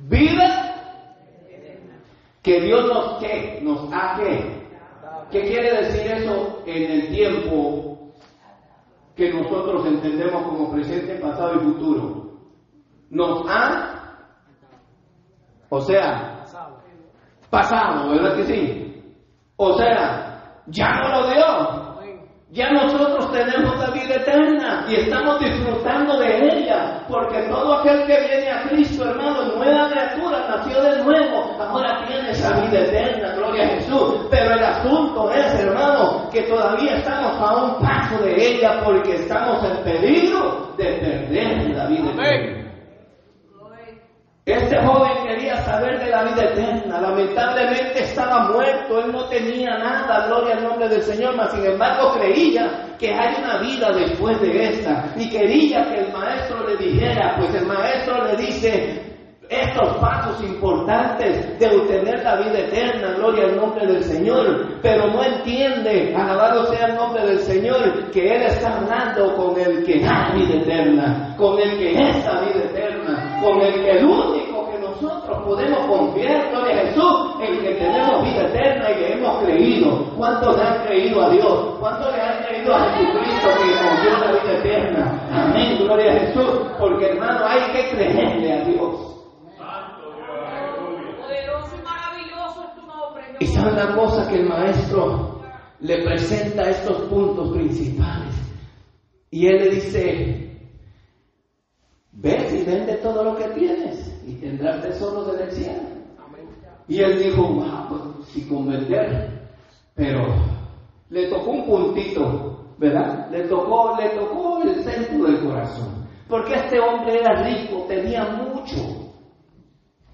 vida, que Dios nos, ¿qué? Nos ha, ¿qué? ¿Qué quiere decir eso en el tiempo que nosotros entendemos como presente, pasado y futuro? Nos ha O sea, pasado, ¿verdad que sí? O sea, ya no lo dio. Ya nosotros tenemos la vida eterna y estamos disfrutando de ella, porque todo aquel que viene a Cristo, hermano, nueva criatura, nació de nuevo, ahora tiene esa vida eterna, gloria a Jesús. Pero el asunto es, hermano, que todavía estamos a un paso de ella porque estamos en peligro de perder la vida eterna. Este joven quería saber de la vida eterna. Lamentablemente estaba muerto, él no tenía nada, gloria al nombre del Señor, mas sin embargo creía que hay una vida después de esta. Y quería que el maestro le dijera, pues el maestro le dice estos pasos importantes de obtener la vida eterna, gloria al nombre del Señor, pero no entiende, alabado sea el nombre del Señor, que Él está hablando con el que da vida eterna, con el que es la vida eterna, con el que el único que nosotros podemos confiar, gloria a Jesús, en que tenemos vida eterna y que hemos creído. ¿Cuántos le han creído a Dios? ¿Cuántos le han creído a Jesucristo que dio la vida eterna? Amén, gloria a Jesús, porque hermano hay que creerle a Dios. Y sabe una cosa que el maestro le presenta estos puntos principales. Y él le dice, ves y vende todo lo que tienes y tendrás tesoros en el cielo. Y él dijo, wow, pues, si con pero le tocó un puntito, ¿verdad? Le tocó, le tocó el centro del corazón. Porque este hombre era rico, tenía mucho.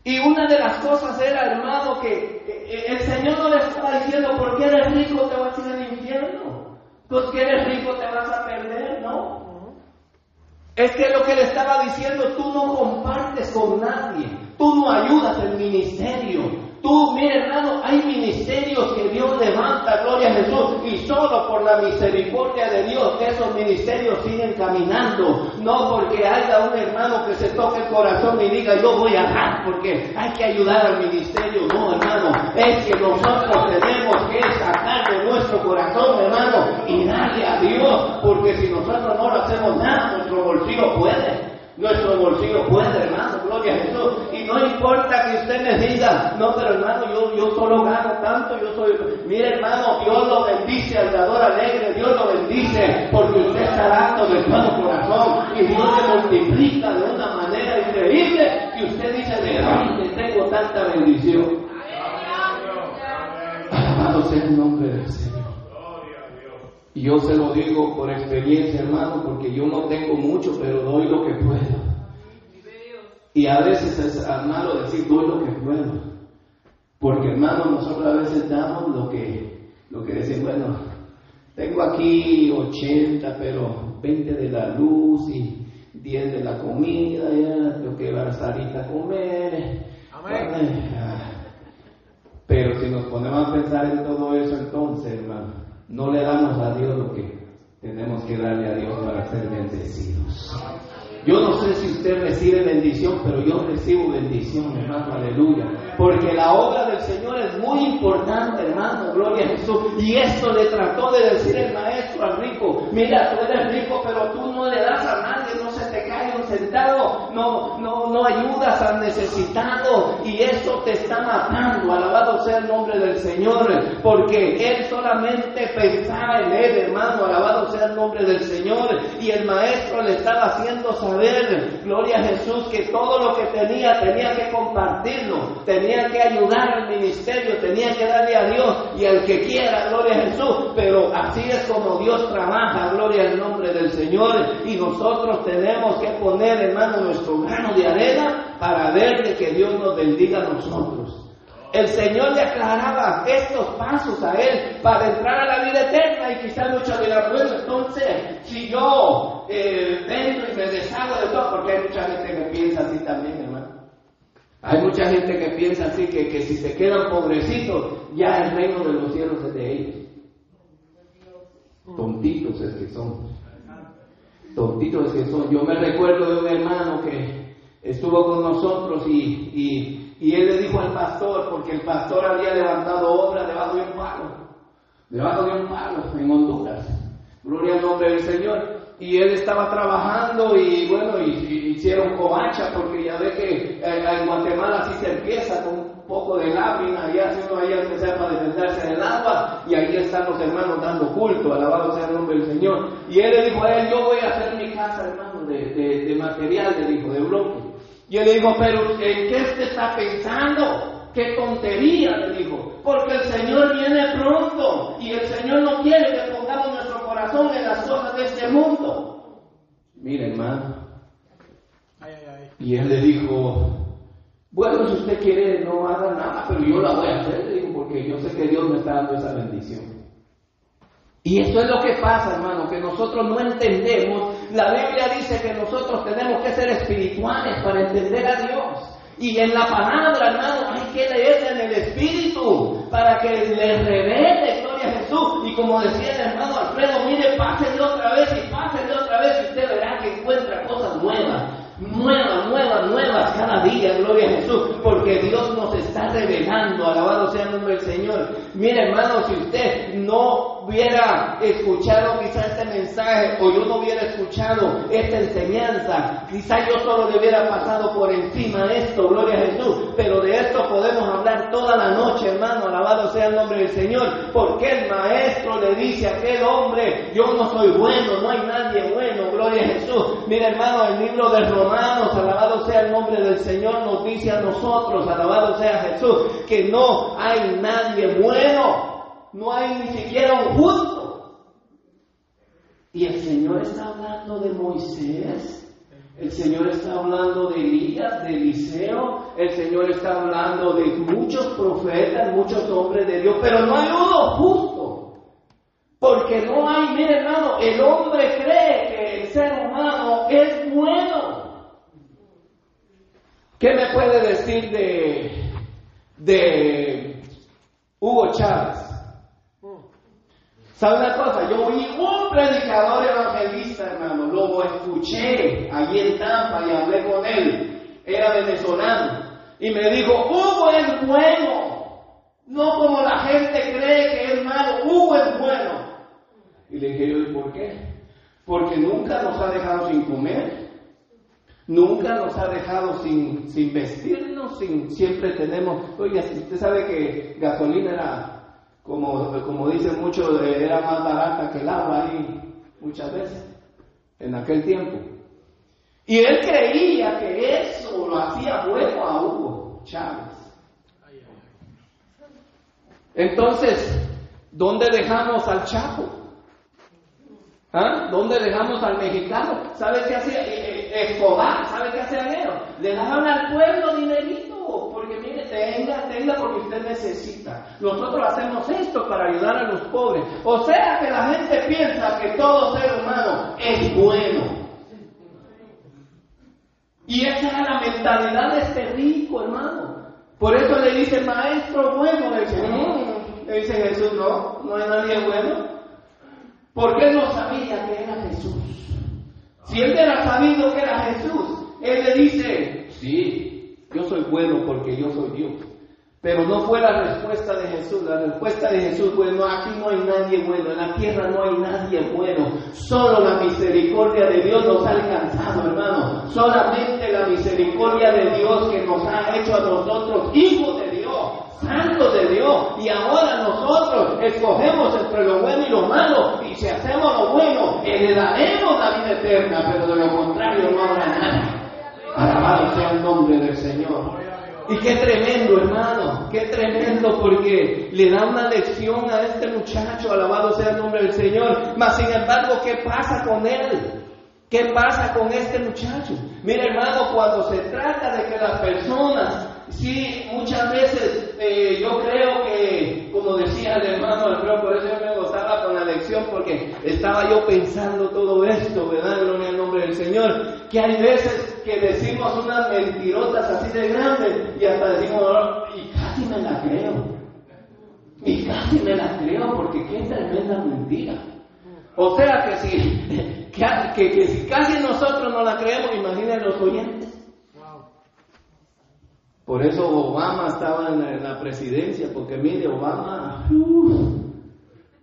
Y una de las cosas era, hermano, que el Señor no le estaba diciendo, porque eres rico te vas a ir al infierno. Porque eres rico te vas a perder, ¿no? Es que lo que le estaba diciendo, tú no compartes con nadie, tú no ayudas el ministerio. Tú, mire hermano, hay ministerios que Dios levanta, gloria a Jesús, y solo por la misericordia de Dios esos ministerios siguen caminando. No porque haya un hermano que se toque el corazón y diga yo voy a dar porque hay que ayudar al ministerio. No, hermano, es que nosotros tenemos que sacar de nuestro corazón, hermano, y darle a Dios, porque si nosotros no lo hacemos nada, nuestro bolsillo puede. Nuestro bolsillo puede, hermano, gloria a Jesús. Y no importa que usted me diga, no, pero hermano, yo, yo solo gano tanto, yo soy. Mire, hermano, Dios lo bendice al dador alegre, Dios lo bendice, porque usted está dando de todo corazón. Y Dios le multiplica de una manera increíble que usted dice, ¿de dónde tengo tanta bendición? Alabado sea el nombre del Señor. Y yo se lo digo por experiencia, hermano, porque yo no tengo mucho, pero doy lo que puedo. Y a veces es malo decir doy lo que puedo. Porque, hermano, nosotros a veces damos lo que, lo que decimos, bueno, tengo aquí 80, pero 20 de la luz y 10 de la comida, ya tengo que ir a salir a comer. Amén. Ah. Pero si nos ponemos a pensar en todo eso, entonces, hermano, no le damos a Dios lo que tenemos que darle a Dios para ser bendecidos. Yo no sé si usted recibe bendición, pero yo recibo bendición, hermano, aleluya. Porque la obra del Señor es muy importante, hermano, gloria a Jesús. Y esto le trató de decir el maestro al rico, mira, tú eres rico, pero tú no le das a nadie, no se te cae un centavo, no, no, no ayudas al necesitado, y eso te está matando, alabado sea el nombre del Señor, porque él solamente pensaba en él, hermano, alabado sea el nombre del Señor, y el maestro le estaba haciendo saber, gloria a Jesús, que todo lo que tenía tenía que compartirlo, tenía que ayudar al ministerio, tenía que darle a Dios y al que quiera, gloria a Jesús, pero así es como Dios trabaja, gloria al nombre del Señor, y nosotros tenemos que poner, hermano, nuestro de arena para ver de que Dios nos bendiga a nosotros. El Señor le aclaraba estos pasos a él para entrar a la vida eterna y quizás muchos dirán, bueno, entonces, si yo eh, vendo y me deshago de todo, porque hay mucha gente que piensa así también, hermano. Hay mucha gente que piensa así, que, que si se quedan pobrecitos, ya el reino de los cielos es de ellos. Tontitos es que son. Tontitos es que son. Yo me recuerdo de un hermano que estuvo con nosotros y, y, y él le dijo al pastor, porque el pastor había levantado obra debajo de un palo, debajo de un palo en Honduras. Gloria al nombre del Señor. y él estaba trabajando y bueno, y, hicieron covacha porque ya ve que eh, en Guatemala así se empieza con un poco de lámina y hace uno aunque sea para defenderse del agua y ahí están los hermanos dando culto, alabado sea el nombre del Señor. Y él le dijo a él, yo voy a hacer mi casa, hermano, de, de, de material, le dijo, de bloque. Y él le dijo, pero ¿en qué usted está pensando? ¡Qué tontería! le dijo. Porque el Señor viene pronto y el Señor no quiere que pongamos nuestro corazón en las cosas de este mundo. Mire, hermano. Y él le dijo, bueno, si usted quiere, no haga nada, pero yo la voy a hacer, le dijo, porque yo sé que Dios me está dando esa bendición. Y eso es lo que pasa, hermano, que nosotros no entendemos. La Biblia dice que nosotros tenemos que ser espirituales para entender a Dios. Y en la palabra, hermano, hay que leerla en el Espíritu para que le revele gloria a Jesús. Y como decía el hermano Alfredo, mire, pásele otra vez y pásele otra vez y usted verá que encuentra cosas nuevas. Nuevas, nuevas, cada día, gloria a Jesús, porque Dios nos está revelando, alabado sea el nombre del Señor. Mire hermano, si usted no hubiera escuchado quizá este mensaje o yo no hubiera escuchado esta enseñanza, quizá yo solo le hubiera pasado por encima esto, gloria a Jesús, pero de esto podemos hablar toda la noche, hermano, alabado sea el nombre del Señor, porque el maestro le dice a aquel hombre, yo no soy bueno, no hay nadie bueno, gloria a Jesús. Mire hermano, el libro de Romanos, alabado sea el nombre del Señor, nos dice a nosotros, alabado sea Jesús, que no hay nadie bueno no hay ni siquiera un justo. Y el Señor está hablando de Moisés, el Señor está hablando de Elías, de Eliseo, el Señor está hablando de muchos profetas, muchos hombres de Dios, pero no hay uno justo. Porque no hay, mire hermano, el hombre cree que el ser humano es bueno. ¿Qué me puede decir de, de Hugo Chávez? ¿Sabe una cosa? Yo oí un predicador evangelista, hermano, lo escuché allí en Tampa y hablé con él. Era venezolano. Y me dijo, Hugo es bueno. No como la gente cree que es malo. Hugo es bueno. Y le dije yo, ¿y por qué? Porque nunca nos ha dejado sin comer. Nunca nos ha dejado sin, sin vestirnos, sin, siempre tenemos, oiga, usted sabe que gasolina era como, como dicen muchos, era más barata que el agua ahí muchas veces, en aquel tiempo. Y él creía que eso lo hacía bueno a Hugo Chávez. Entonces, ¿dónde dejamos al Chapo? ¿Ah? ¿Dónde dejamos al mexicano? ¿Sabe qué hacía? Eh, eh, Escobar, ¿sabe qué hacía ellos? Le daban al pueblo dinerito, porque mire, tenga, tenga porque usted necesita. Nosotros hacemos esto para ayudar a los pobres. O sea que la gente piensa que todo ser humano es bueno. Y esa es la mentalidad de este rico, hermano. Por eso le dice, maestro bueno, le dice, le dice Jesús, no, no hay nadie bueno. Porque él no sabía que era Jesús. Si él hubiera sabido que era Jesús, él le dice, sí, yo soy bueno porque yo soy Dios. Pero no fue la respuesta de Jesús. La respuesta de Jesús fue, no, aquí no hay nadie bueno, en la tierra no hay nadie bueno. Solo la misericordia de Dios nos ha alcanzado, hermano. Solamente la misericordia de Dios que nos ha hecho a nosotros hijos de Dios, santos de Dios. Y ahora nosotros escogemos entre lo bueno y lo malo. Y si hacemos lo bueno, heredaremos la vida eterna. Pero de lo contrario no habrá nada. Alabado sea el nombre del Señor. Y qué tremendo, hermano, qué tremendo, porque le da una lección a este muchacho, alabado sea el nombre del Señor. Mas, sin embargo, ¿qué pasa con él? ¿Qué pasa con este muchacho? Mira, hermano, cuando se trata de que las personas, sí, muchas veces eh, yo creo que, como decía el hermano Alfredo, por eso yo me gozaba con la lección, porque estaba yo pensando todo esto, ¿verdad? Gloria al nombre del Señor. Que hay veces que decimos unas mentirotas así de grandes y hasta decimos, y casi me la creo. Y casi me la creo, porque qué tremenda mentira. O sea que si, que, que- que si casi nosotros no la creemos, imaginen los oyentes. Por eso Obama estaba en la, en la presidencia, porque mire, Obama, uf,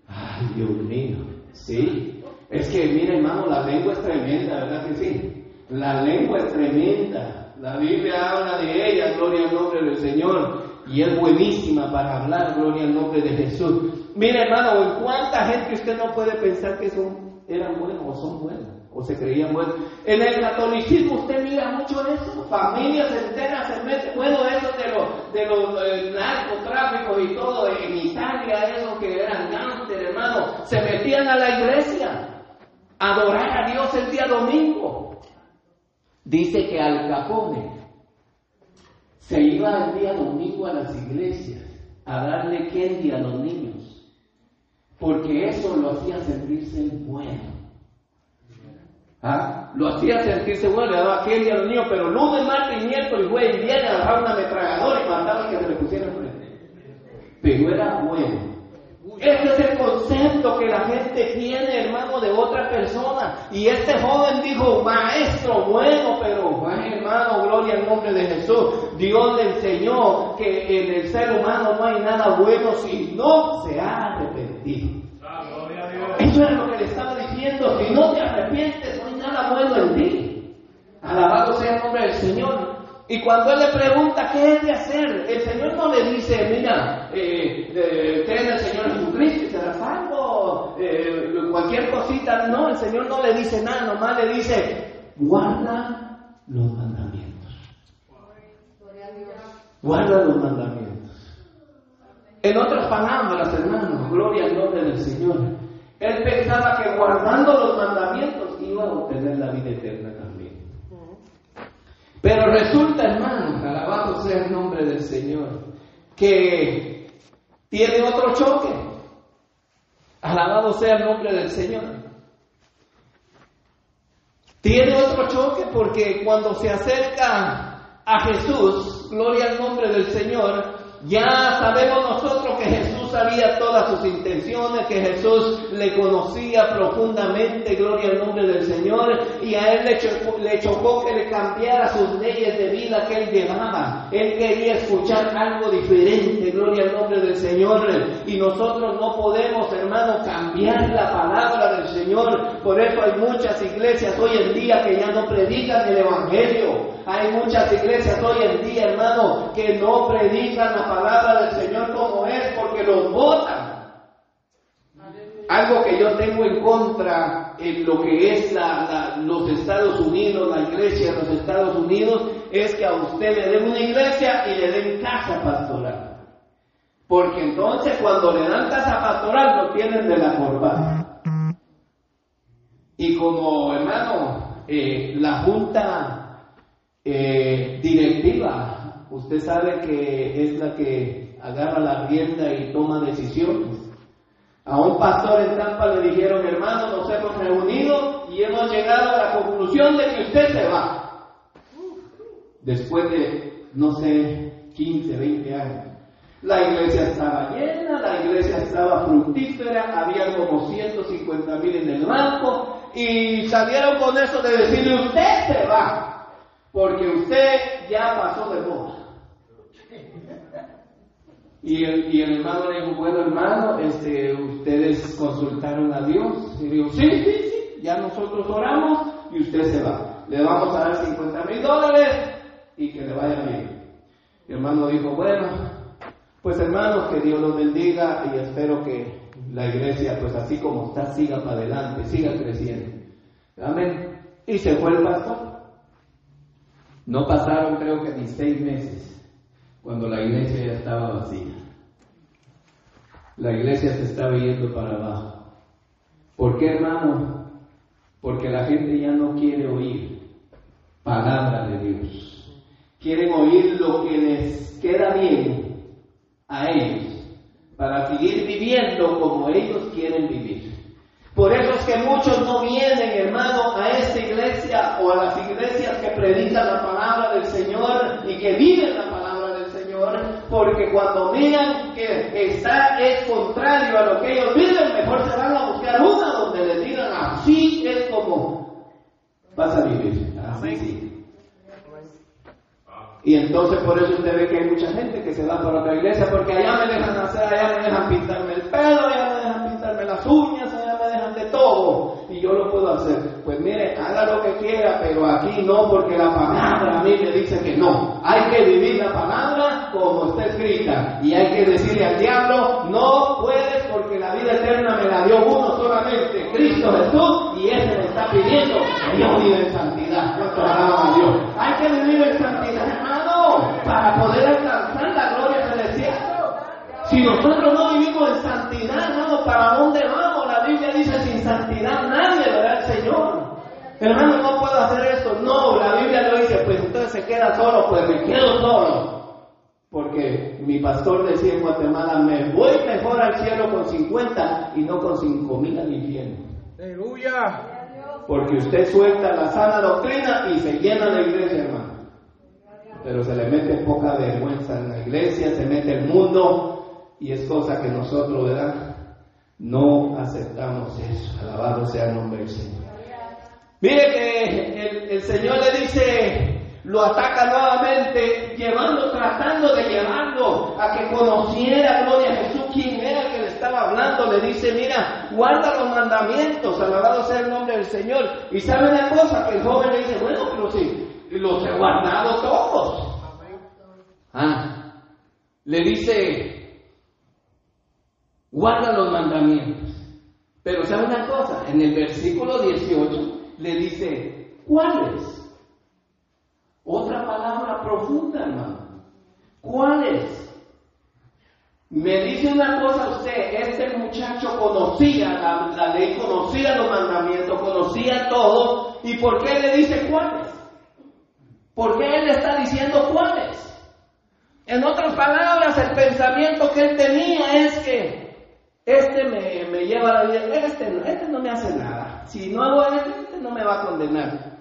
ay Dios mío, sí, Es que, mire hermano, la lengua es tremenda, ¿verdad que sí? La lengua es tremenda. La Biblia habla de ella, gloria al nombre del Señor. Y es buenísima para hablar, gloria al nombre de Jesús. Mire hermano, ¿en cuánta gente usted no puede pensar que son, eran buenos o son buenos? O se creían buenos. En el catolicismo usted mira mucho eso. Familias enteras se meten. Bueno, eso de los, de los eh, narcotráficos y todo. En Italia, esos que eran gánster, hermano, se metían a la iglesia a adorar a Dios el día domingo. Dice que Al Capone se iba el día domingo a las iglesias a darle candy a los niños, porque eso lo hacía sentirse bueno. ¿Ah? Lo hacía sentirse bueno, le daba candy a los niños, pero lunes, martes y miércoles, güey, viene agarraba una ametralladora y mandaba que se le pusiera enfrente. Pero era bueno. Ese es el concepto que la gente tiene, hermano, de otra persona. Y este joven dijo, maestro, bueno, pero, hermano, gloria al nombre de Jesús. Dios le enseñó que en el ser humano no hay nada bueno si no se ha arrepentido. Eso es lo que le estaba diciendo. Si no te arrepientes, nada bueno en ti. Alabado sea el nombre del Señor. Y cuando él le pregunta qué es de hacer, el Señor no le dice, mira, eh, eh, el Señor Jesucristo y serás salvo, eh, cualquier cosita. No, el Señor no le dice nada, nomás le dice, guarda los mandamientos. Guarda los mandamientos. En otras palabras, hermanos, gloria al nombre del Señor. Él pensaba que guardando los mandamientos a obtener la vida eterna también. Pero resulta, hermano, alabado sea el nombre del Señor, que tiene otro choque. Alabado sea el nombre del Señor. Tiene otro choque porque cuando se acerca a Jesús, gloria al nombre del Señor, ya sabemos nosotros que Jesús sabía todas sus intenciones, que Jesús le conocía profundamente, gloria al nombre del Señor, y a él le chocó, que le cambiara sus leyes de vida que él llevaba. Él quería escuchar algo diferente, gloria al nombre del Señor, y nosotros no podemos, hermano, cambiar la palabra del Señor. Por eso hay muchas iglesias hoy en día que ya no predican el Evangelio. Hay muchas iglesias hoy en día, hermano, que no predican la palabra del Señor como es porque los votan. Algo que yo tengo en contra en lo que es la, los Estados Unidos, la iglesia de los Estados Unidos, es que a usted le den una iglesia y le den casa pastoral. Porque entonces cuando le dan casa pastoral lo tienen de la corbata. Y como hermano, eh, la junta eh, directiva, usted sabe que es la que agarra la rienda y toma decisiones. A un pastor en Tampa le dijeron, hermano, nos hemos reunido y hemos llegado a la conclusión de que usted se va. Después de, no sé, 15, 20 años. La iglesia estaba llena, la iglesia estaba fructífera, había como 150 mil en el banco y salieron con eso de decirle, usted se va porque usted ya pasó de moda. Y el, y el hermano le dijo, bueno hermano, este, ustedes consultaron a Dios. Y dijo, sí, sí, sí, ya nosotros oramos y usted se va. Le vamos a dar 50 mil dólares y que le vaya bien. El hermano dijo, bueno, pues hermanos, que Dios los bendiga y espero que la iglesia, pues así como está, siga para adelante, siga creciendo. Amén. Y se fue el pastor. No pasaron creo que ni seis meses cuando la iglesia ya estaba vacía. La iglesia se estaba yendo para abajo. ¿Por qué, hermano? Porque la gente ya no quiere oír palabra de Dios. Quieren oír lo que les queda bien a ellos para seguir viviendo como ellos quieren vivir. Por eso es que muchos no vienen, hermano, a esta iglesia o a las iglesias que predican la palabra del Señor y que viven la Señor, porque cuando miran que está es contrario a lo que ellos viven, mejor se van a buscar una donde les digan así es como vas a vivir. Así sí. Y entonces por eso usted ve que hay mucha gente que se va para otra iglesia, porque allá me dejan hacer, allá me dejan pintarme el pelo, allá me dejan pintarme las uñas, allá me dejan de todo. Yo puedo hacer? Pues mire, haga lo que quiera, pero aquí no, porque la palabra a mí me dice que no. Hay que vivir la palabra como está escrita. Y hay que decirle al diablo, no puedes porque la vida eterna me la dio uno solamente, Cristo Jesús, y ese me está pidiendo que yo viva en santidad. ¿Cuánto alaba a Dios? Hay que vivir en santidad, hermano, para poder alcanzar la gloria celestial. Si nosotros no vivimos en santidad, hermano, ¿para dónde vamos? Dice, sin santidad nadie verá al Señor. Hermano, no puedo hacer esto. No, la Biblia lo dice, pues entonces se queda solo, pues me quedo solo. Porque mi pastor decía en Guatemala, me voy mejor al cielo con 50 y no con 5 mil al infierno. Aleluya. Porque usted suelta la sana doctrina y se llena la iglesia, hermano. Pero se le mete poca vergüenza en la iglesia, se mete el mundo y es cosa que nosotros, ¿verdad? No aceptamos eso. Alabado sea el nombre del Señor. Mire que el, Señor le dice, lo ataca nuevamente, llevando, tratando de llevarlo a que conociera, gloria a Jesús, quién era el que le estaba hablando. Le dice, mira, guarda los mandamientos, alabado sea el nombre del Señor. Y sabe una cosa, que el joven le dice, bueno, pero sí, los he guardado todos. Ah, le dice, guarda los mandamientos. Pero sabe una cosa, en el versículo 18 le dice, ¿cuáles? Otra palabra profunda, hermano. ¿Cuáles? Me dice una cosa usted, este muchacho conocía la, ley, conocía los mandamientos, conocía todo, ¿y por qué le dice cuáles? ¿Por qué él está diciendo cuáles? En otras palabras, el pensamiento que él tenía es que este me, me lleva a la vida, este, este no me hace nada, si no hago este, este no me va a condenar.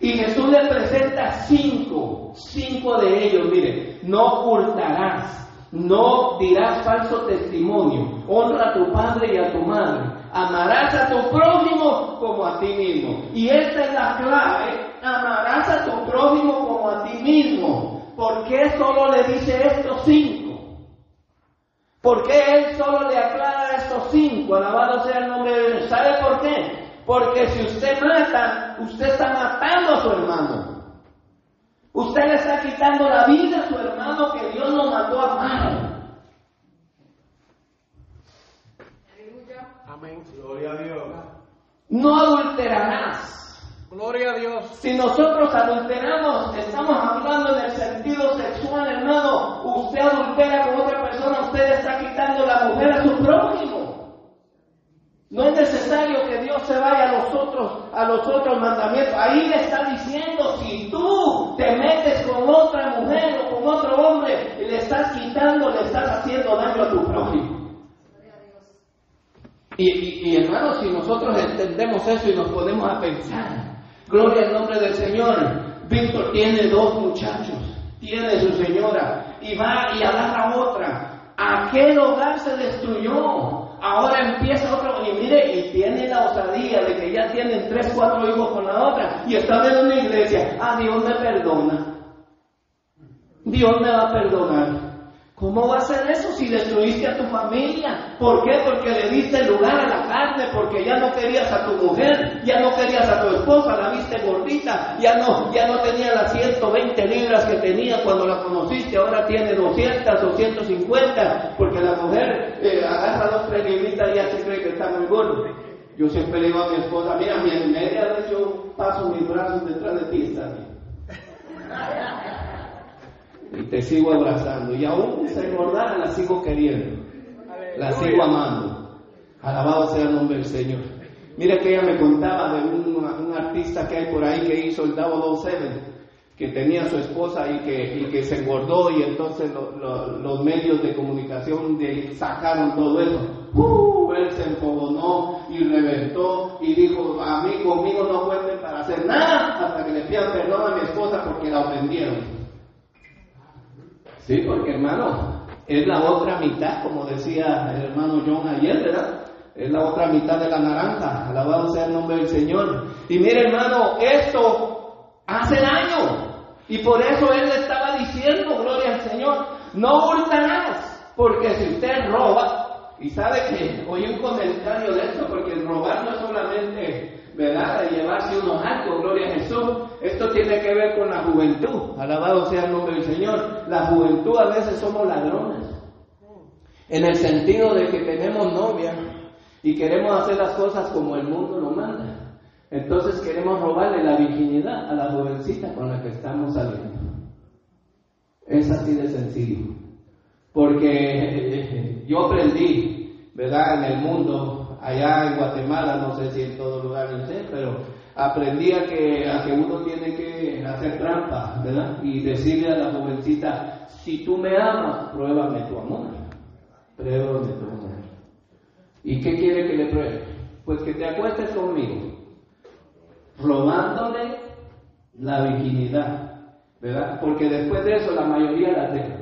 Y Jesús le presenta cinco, cinco de ellos, mire, no hurtarás, no dirás falso testimonio, honra a tu padre y a tu madre, amarás a tu prójimo como a ti mismo. Y esta es la clave, amarás a tu prójimo como a ti mismo. ¿Por qué solo le dice estos cinco? ¿Por qué él solo le aclara estos cinco? Alabado sea el nombre de Dios. ¿Sabe por qué? Porque si usted mata, usted está matando a su hermano. Usted le está quitando la vida a su hermano que Dios nos mandó a amar. Amén. Gloria a Dios. No adulterarás. Gloria a Dios. Si nosotros adulteramos, estamos hablando en el sentido sexual, hermano. Usted adultera con otra persona, usted está quitando la mujer a su prójimo. No es necesario que Dios se vaya a los otros, a los otros mandamientos. Ahí le está diciendo, si tú te metes con otra mujer o con otro hombre, le estás quitando, le estás haciendo daño a tu prójimo. Y, y, y hermanos, si nosotros entendemos eso y nos ponemos a pensar, gloria al nombre del Señor, Víctor tiene dos muchachos, tiene su señora, y va y agarra otra. Aquel hogar se destruyó. Ahora empieza otro, y mire, y tiene la osadía de que ya tienen tres, cuatro hijos con la otra, y están en una iglesia. Ah, Dios me perdona. Dios me va a perdonar. ¿Cómo va a ser eso si destruiste a tu familia? ¿Por qué? Porque le diste lugar a la carne, porque ya no querías a tu mujer, ya no querías a tu esposa, la viste gordita, ya no, ya no tenía las 120 libras que tenía cuando la conociste, ahora tiene 200 o 150, porque la mujer eh, agarra dos, tres libritas y ya se cree que está muy gordo. Yo siempre digo a mi esposa, mira, mi media vez yo paso mis brazos detrás de ti, bien y te sigo abrazando. Y aún se engordara, la sigo queriendo. La sigo amando. Alabado sea el nombre del Señor. Mira que ella me contaba de un, un artista que hay por ahí que hizo el Davo 27, que tenía a su esposa y que, y que se engordó y entonces lo, lo, los medios de comunicación de, sacaron todo eso. ¡Uh! Él se enfogonó y reventó y dijo, a mí conmigo no cuenten para hacer nada hasta que le pidan perdón a mi esposa porque la ofendieron. Sí, porque hermano, es la otra mitad, como decía el hermano John ayer, ¿verdad? Es la otra mitad de la naranja. Alabado sea el nombre del Señor. Y mire, hermano, esto hace daño. Y por eso él le estaba diciendo, gloria al Señor, no hurtarás. Porque si usted roba, Y sabe que oí un comentario de esto, porque robar no es solamente, ¿verdad?, de llevarse unos algo, gloria a Jesús. Esto tiene que ver con la juventud. Alabado sea el nombre del Señor. La juventud a veces somos ladrones. En el sentido de que tenemos novia y queremos hacer las cosas como el mundo lo manda. Entonces queremos robarle la virginidad a la jovencita con la que estamos saliendo. Es así de sencillo. Porque eh, yo aprendí, ¿verdad? En el mundo, allá en Guatemala, no sé si en todo lugar sé, pero aprendí a que, a que uno tiene que hacer trampa, ¿verdad? Y decirle a la jovencita, si tú me amas, pruébame tu amor. Pruébame tu amor. ¿Y qué quiere que le pruebe? Pues que te acuestes conmigo, robándole la virginidad, ¿verdad? Porque después de eso la mayoría la deja.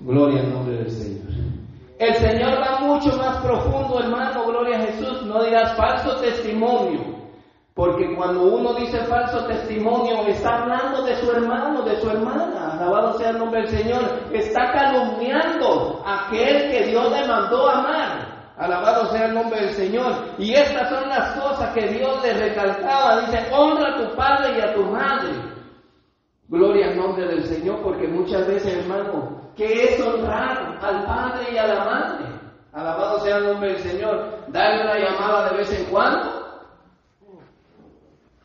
Gloria al nombre del Señor. El Señor va mucho más profundo, hermano, gloria a Jesús. No dirás falso testimonio. Porque cuando uno dice falso testimonio, está hablando de su hermano, de su hermana. Alabado sea el nombre del Señor. Está calumniando a aquel que Dios le mandó amar. Alabado sea el nombre del Señor. Y estas son las cosas que Dios le recalcaba. Dice, honra a tu padre y a tu madre. Gloria al nombre del Señor, porque muchas veces, hermano, ¿qué es honrar al padre y a la madre? Alabado sea el nombre del Señor. Darle una llamada de vez en cuando.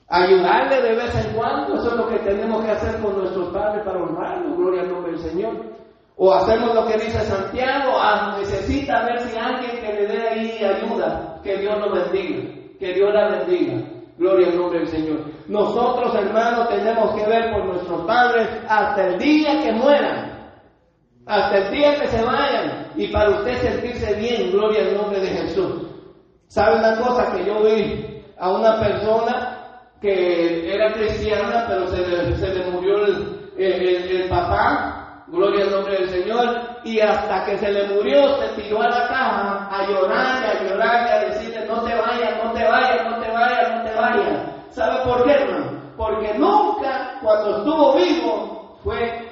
Ayudarle de vez en cuando. Eso es lo que tenemos que hacer con nuestros padres para honrarlos. Gloria al nombre del Señor. O hacemos lo que dice Santiago, ah, necesita ver si alguien que le dé ahí ayuda, que Dios lo bendiga, que Dios la bendiga. Gloria al nombre del Señor. Nosotros, hermanos, tenemos que ver por nuestros padres hasta el día que mueran, hasta el día que se vayan, y para usted sentirse bien, gloria al nombre de Jesús. ¿Sabe una cosa que yo vi a una persona que era cristiana, pero se le, se le murió el, el, papá? Gloria al nombre del Señor. Y hasta que se le murió, se tiró a la cama a llorar, a llorar, a decirle, no te vayas, no te vayas, no te vayas, no te vayas. ¿Sabe por qué, hermano? Porque nunca, cuando estuvo vivo, fue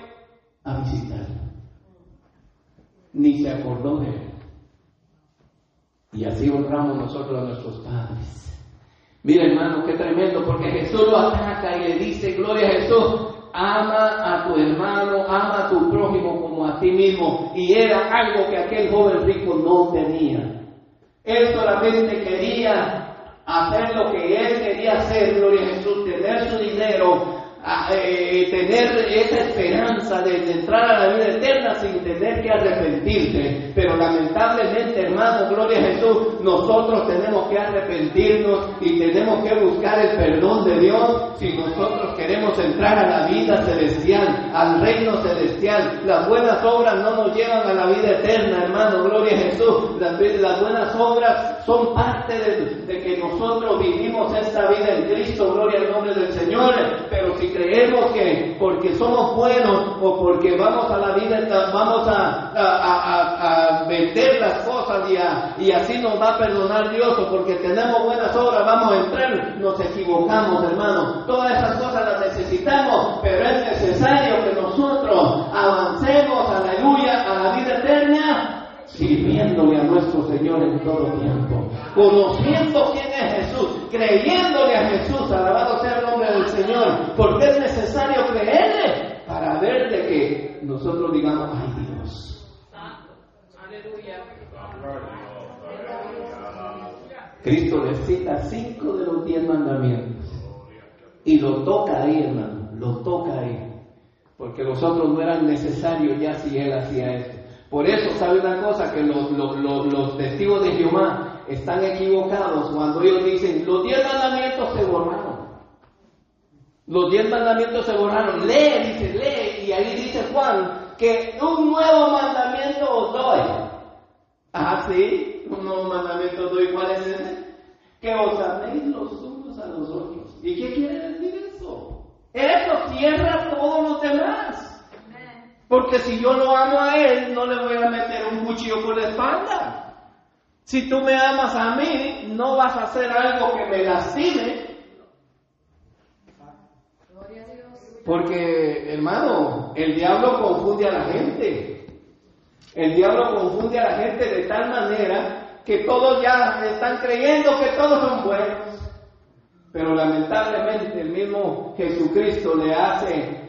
a visitarlo. Ni se acordó de él. Y así honramos nosotros a nuestros padres. Mira, hermano, qué tremendo, porque Jesús lo ataca y le dice, gloria a Jesús, ama a tu hermano, ama a tu prójimo como a ti mismo. Y era algo que aquel joven rico no tenía. Él solamente quería hacer lo que él quería hacer, gloria a Jesús, tener su dinero, a, eh, tener esa esperanza de, entrar a la vida eterna sin tener que arrepentirse. Pero lamentablemente, hermano, gloria a Jesús, nosotros tenemos que arrepentirnos y tenemos que buscar el perdón de Dios si nosotros queremos entrar a la vida celestial, al reino celestial. Las buenas obras no nos llevan a la vida eterna, hermano, gloria a Jesús. Las, las buenas obras son parte de, de que nosotros vivimos esta vida en Cristo, gloria al nombre del Señor. Pero si creemos que porque somos buenos o porque vamos a la vida, vamos a, a, a, a vender las cosas y, y, así nos va a perdonar Dios porque tenemos buenas obras vamos a entrar, nos equivocamos hermano. Todas esas cosas las necesitamos, pero es necesario que nosotros avancemos, aleluya, a la vida eterna sirviéndole a nuestro Señor en todo tiempo, conociendo quién es Jesús, creyéndole a Jesús, alabado sea el nombre del Señor, porque es necesario creerle para ver de que nosotros digamos, ay Dios. Aleluya. Cristo le cita cinco de los diez mandamientos y lo toca ahí, hermano, lo toca ahí, porque los otros no eran necesarios ya si él hacía esto. Por eso, ¿sabe una cosa? Que los, los, los, los, testigos de Jehová están equivocados cuando ellos dicen, los diez mandamientos se borraron. Los diez mandamientos se borraron. Lee, dice, lee. Y ahí dice Juan, que un nuevo mandamiento os doy. Ah, sí, un nuevo mandamiento os doy. ¿Cuál es ese? Que os améis los unos a los otros. ¿Y qué quiere decir eso? Eso cierra. Porque si yo lo amo a él, no le voy a meter un cuchillo por la espalda. Si tú me amas a mí, no vas a hacer algo que me lastime. Porque, hermano, el diablo confunde a la gente. El diablo confunde a la gente de tal manera que todos ya están creyendo que todos son buenos. Pero lamentablemente el mismo Jesucristo le hace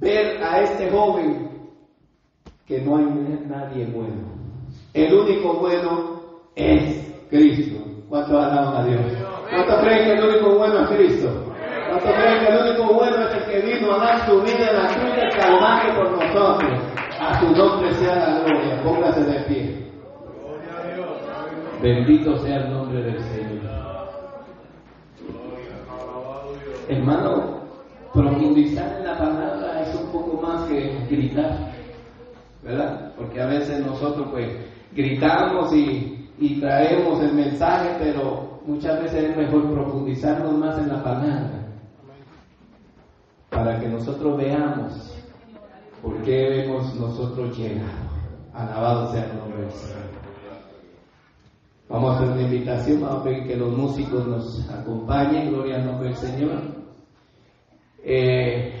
ver a este joven que no hay nadie bueno. El único bueno es Cristo. ¿Cuántos alaban a Dios? ¿Cuántos creen que el único bueno es Cristo? ¿Cuántos creen que el único bueno es el que vino a dar su vida en la cruz del Calvario por nosotros? A su nombre sea la gloria. Póngase de pie. Bendito sea el nombre del Señor. Hermano, profundizar ¿verdad? Porque a veces nosotros pues gritamos y, y traemos el mensaje, pero muchas veces es mejor profundizarnos más en la palabra para que nosotros veamos por qué hemos nosotros llegado. Alabado sea el nombre del Señor. Vamos a hacer una invitación, vamos a pedir que los músicos nos acompañen, gloria al nombre del Señor. Eh,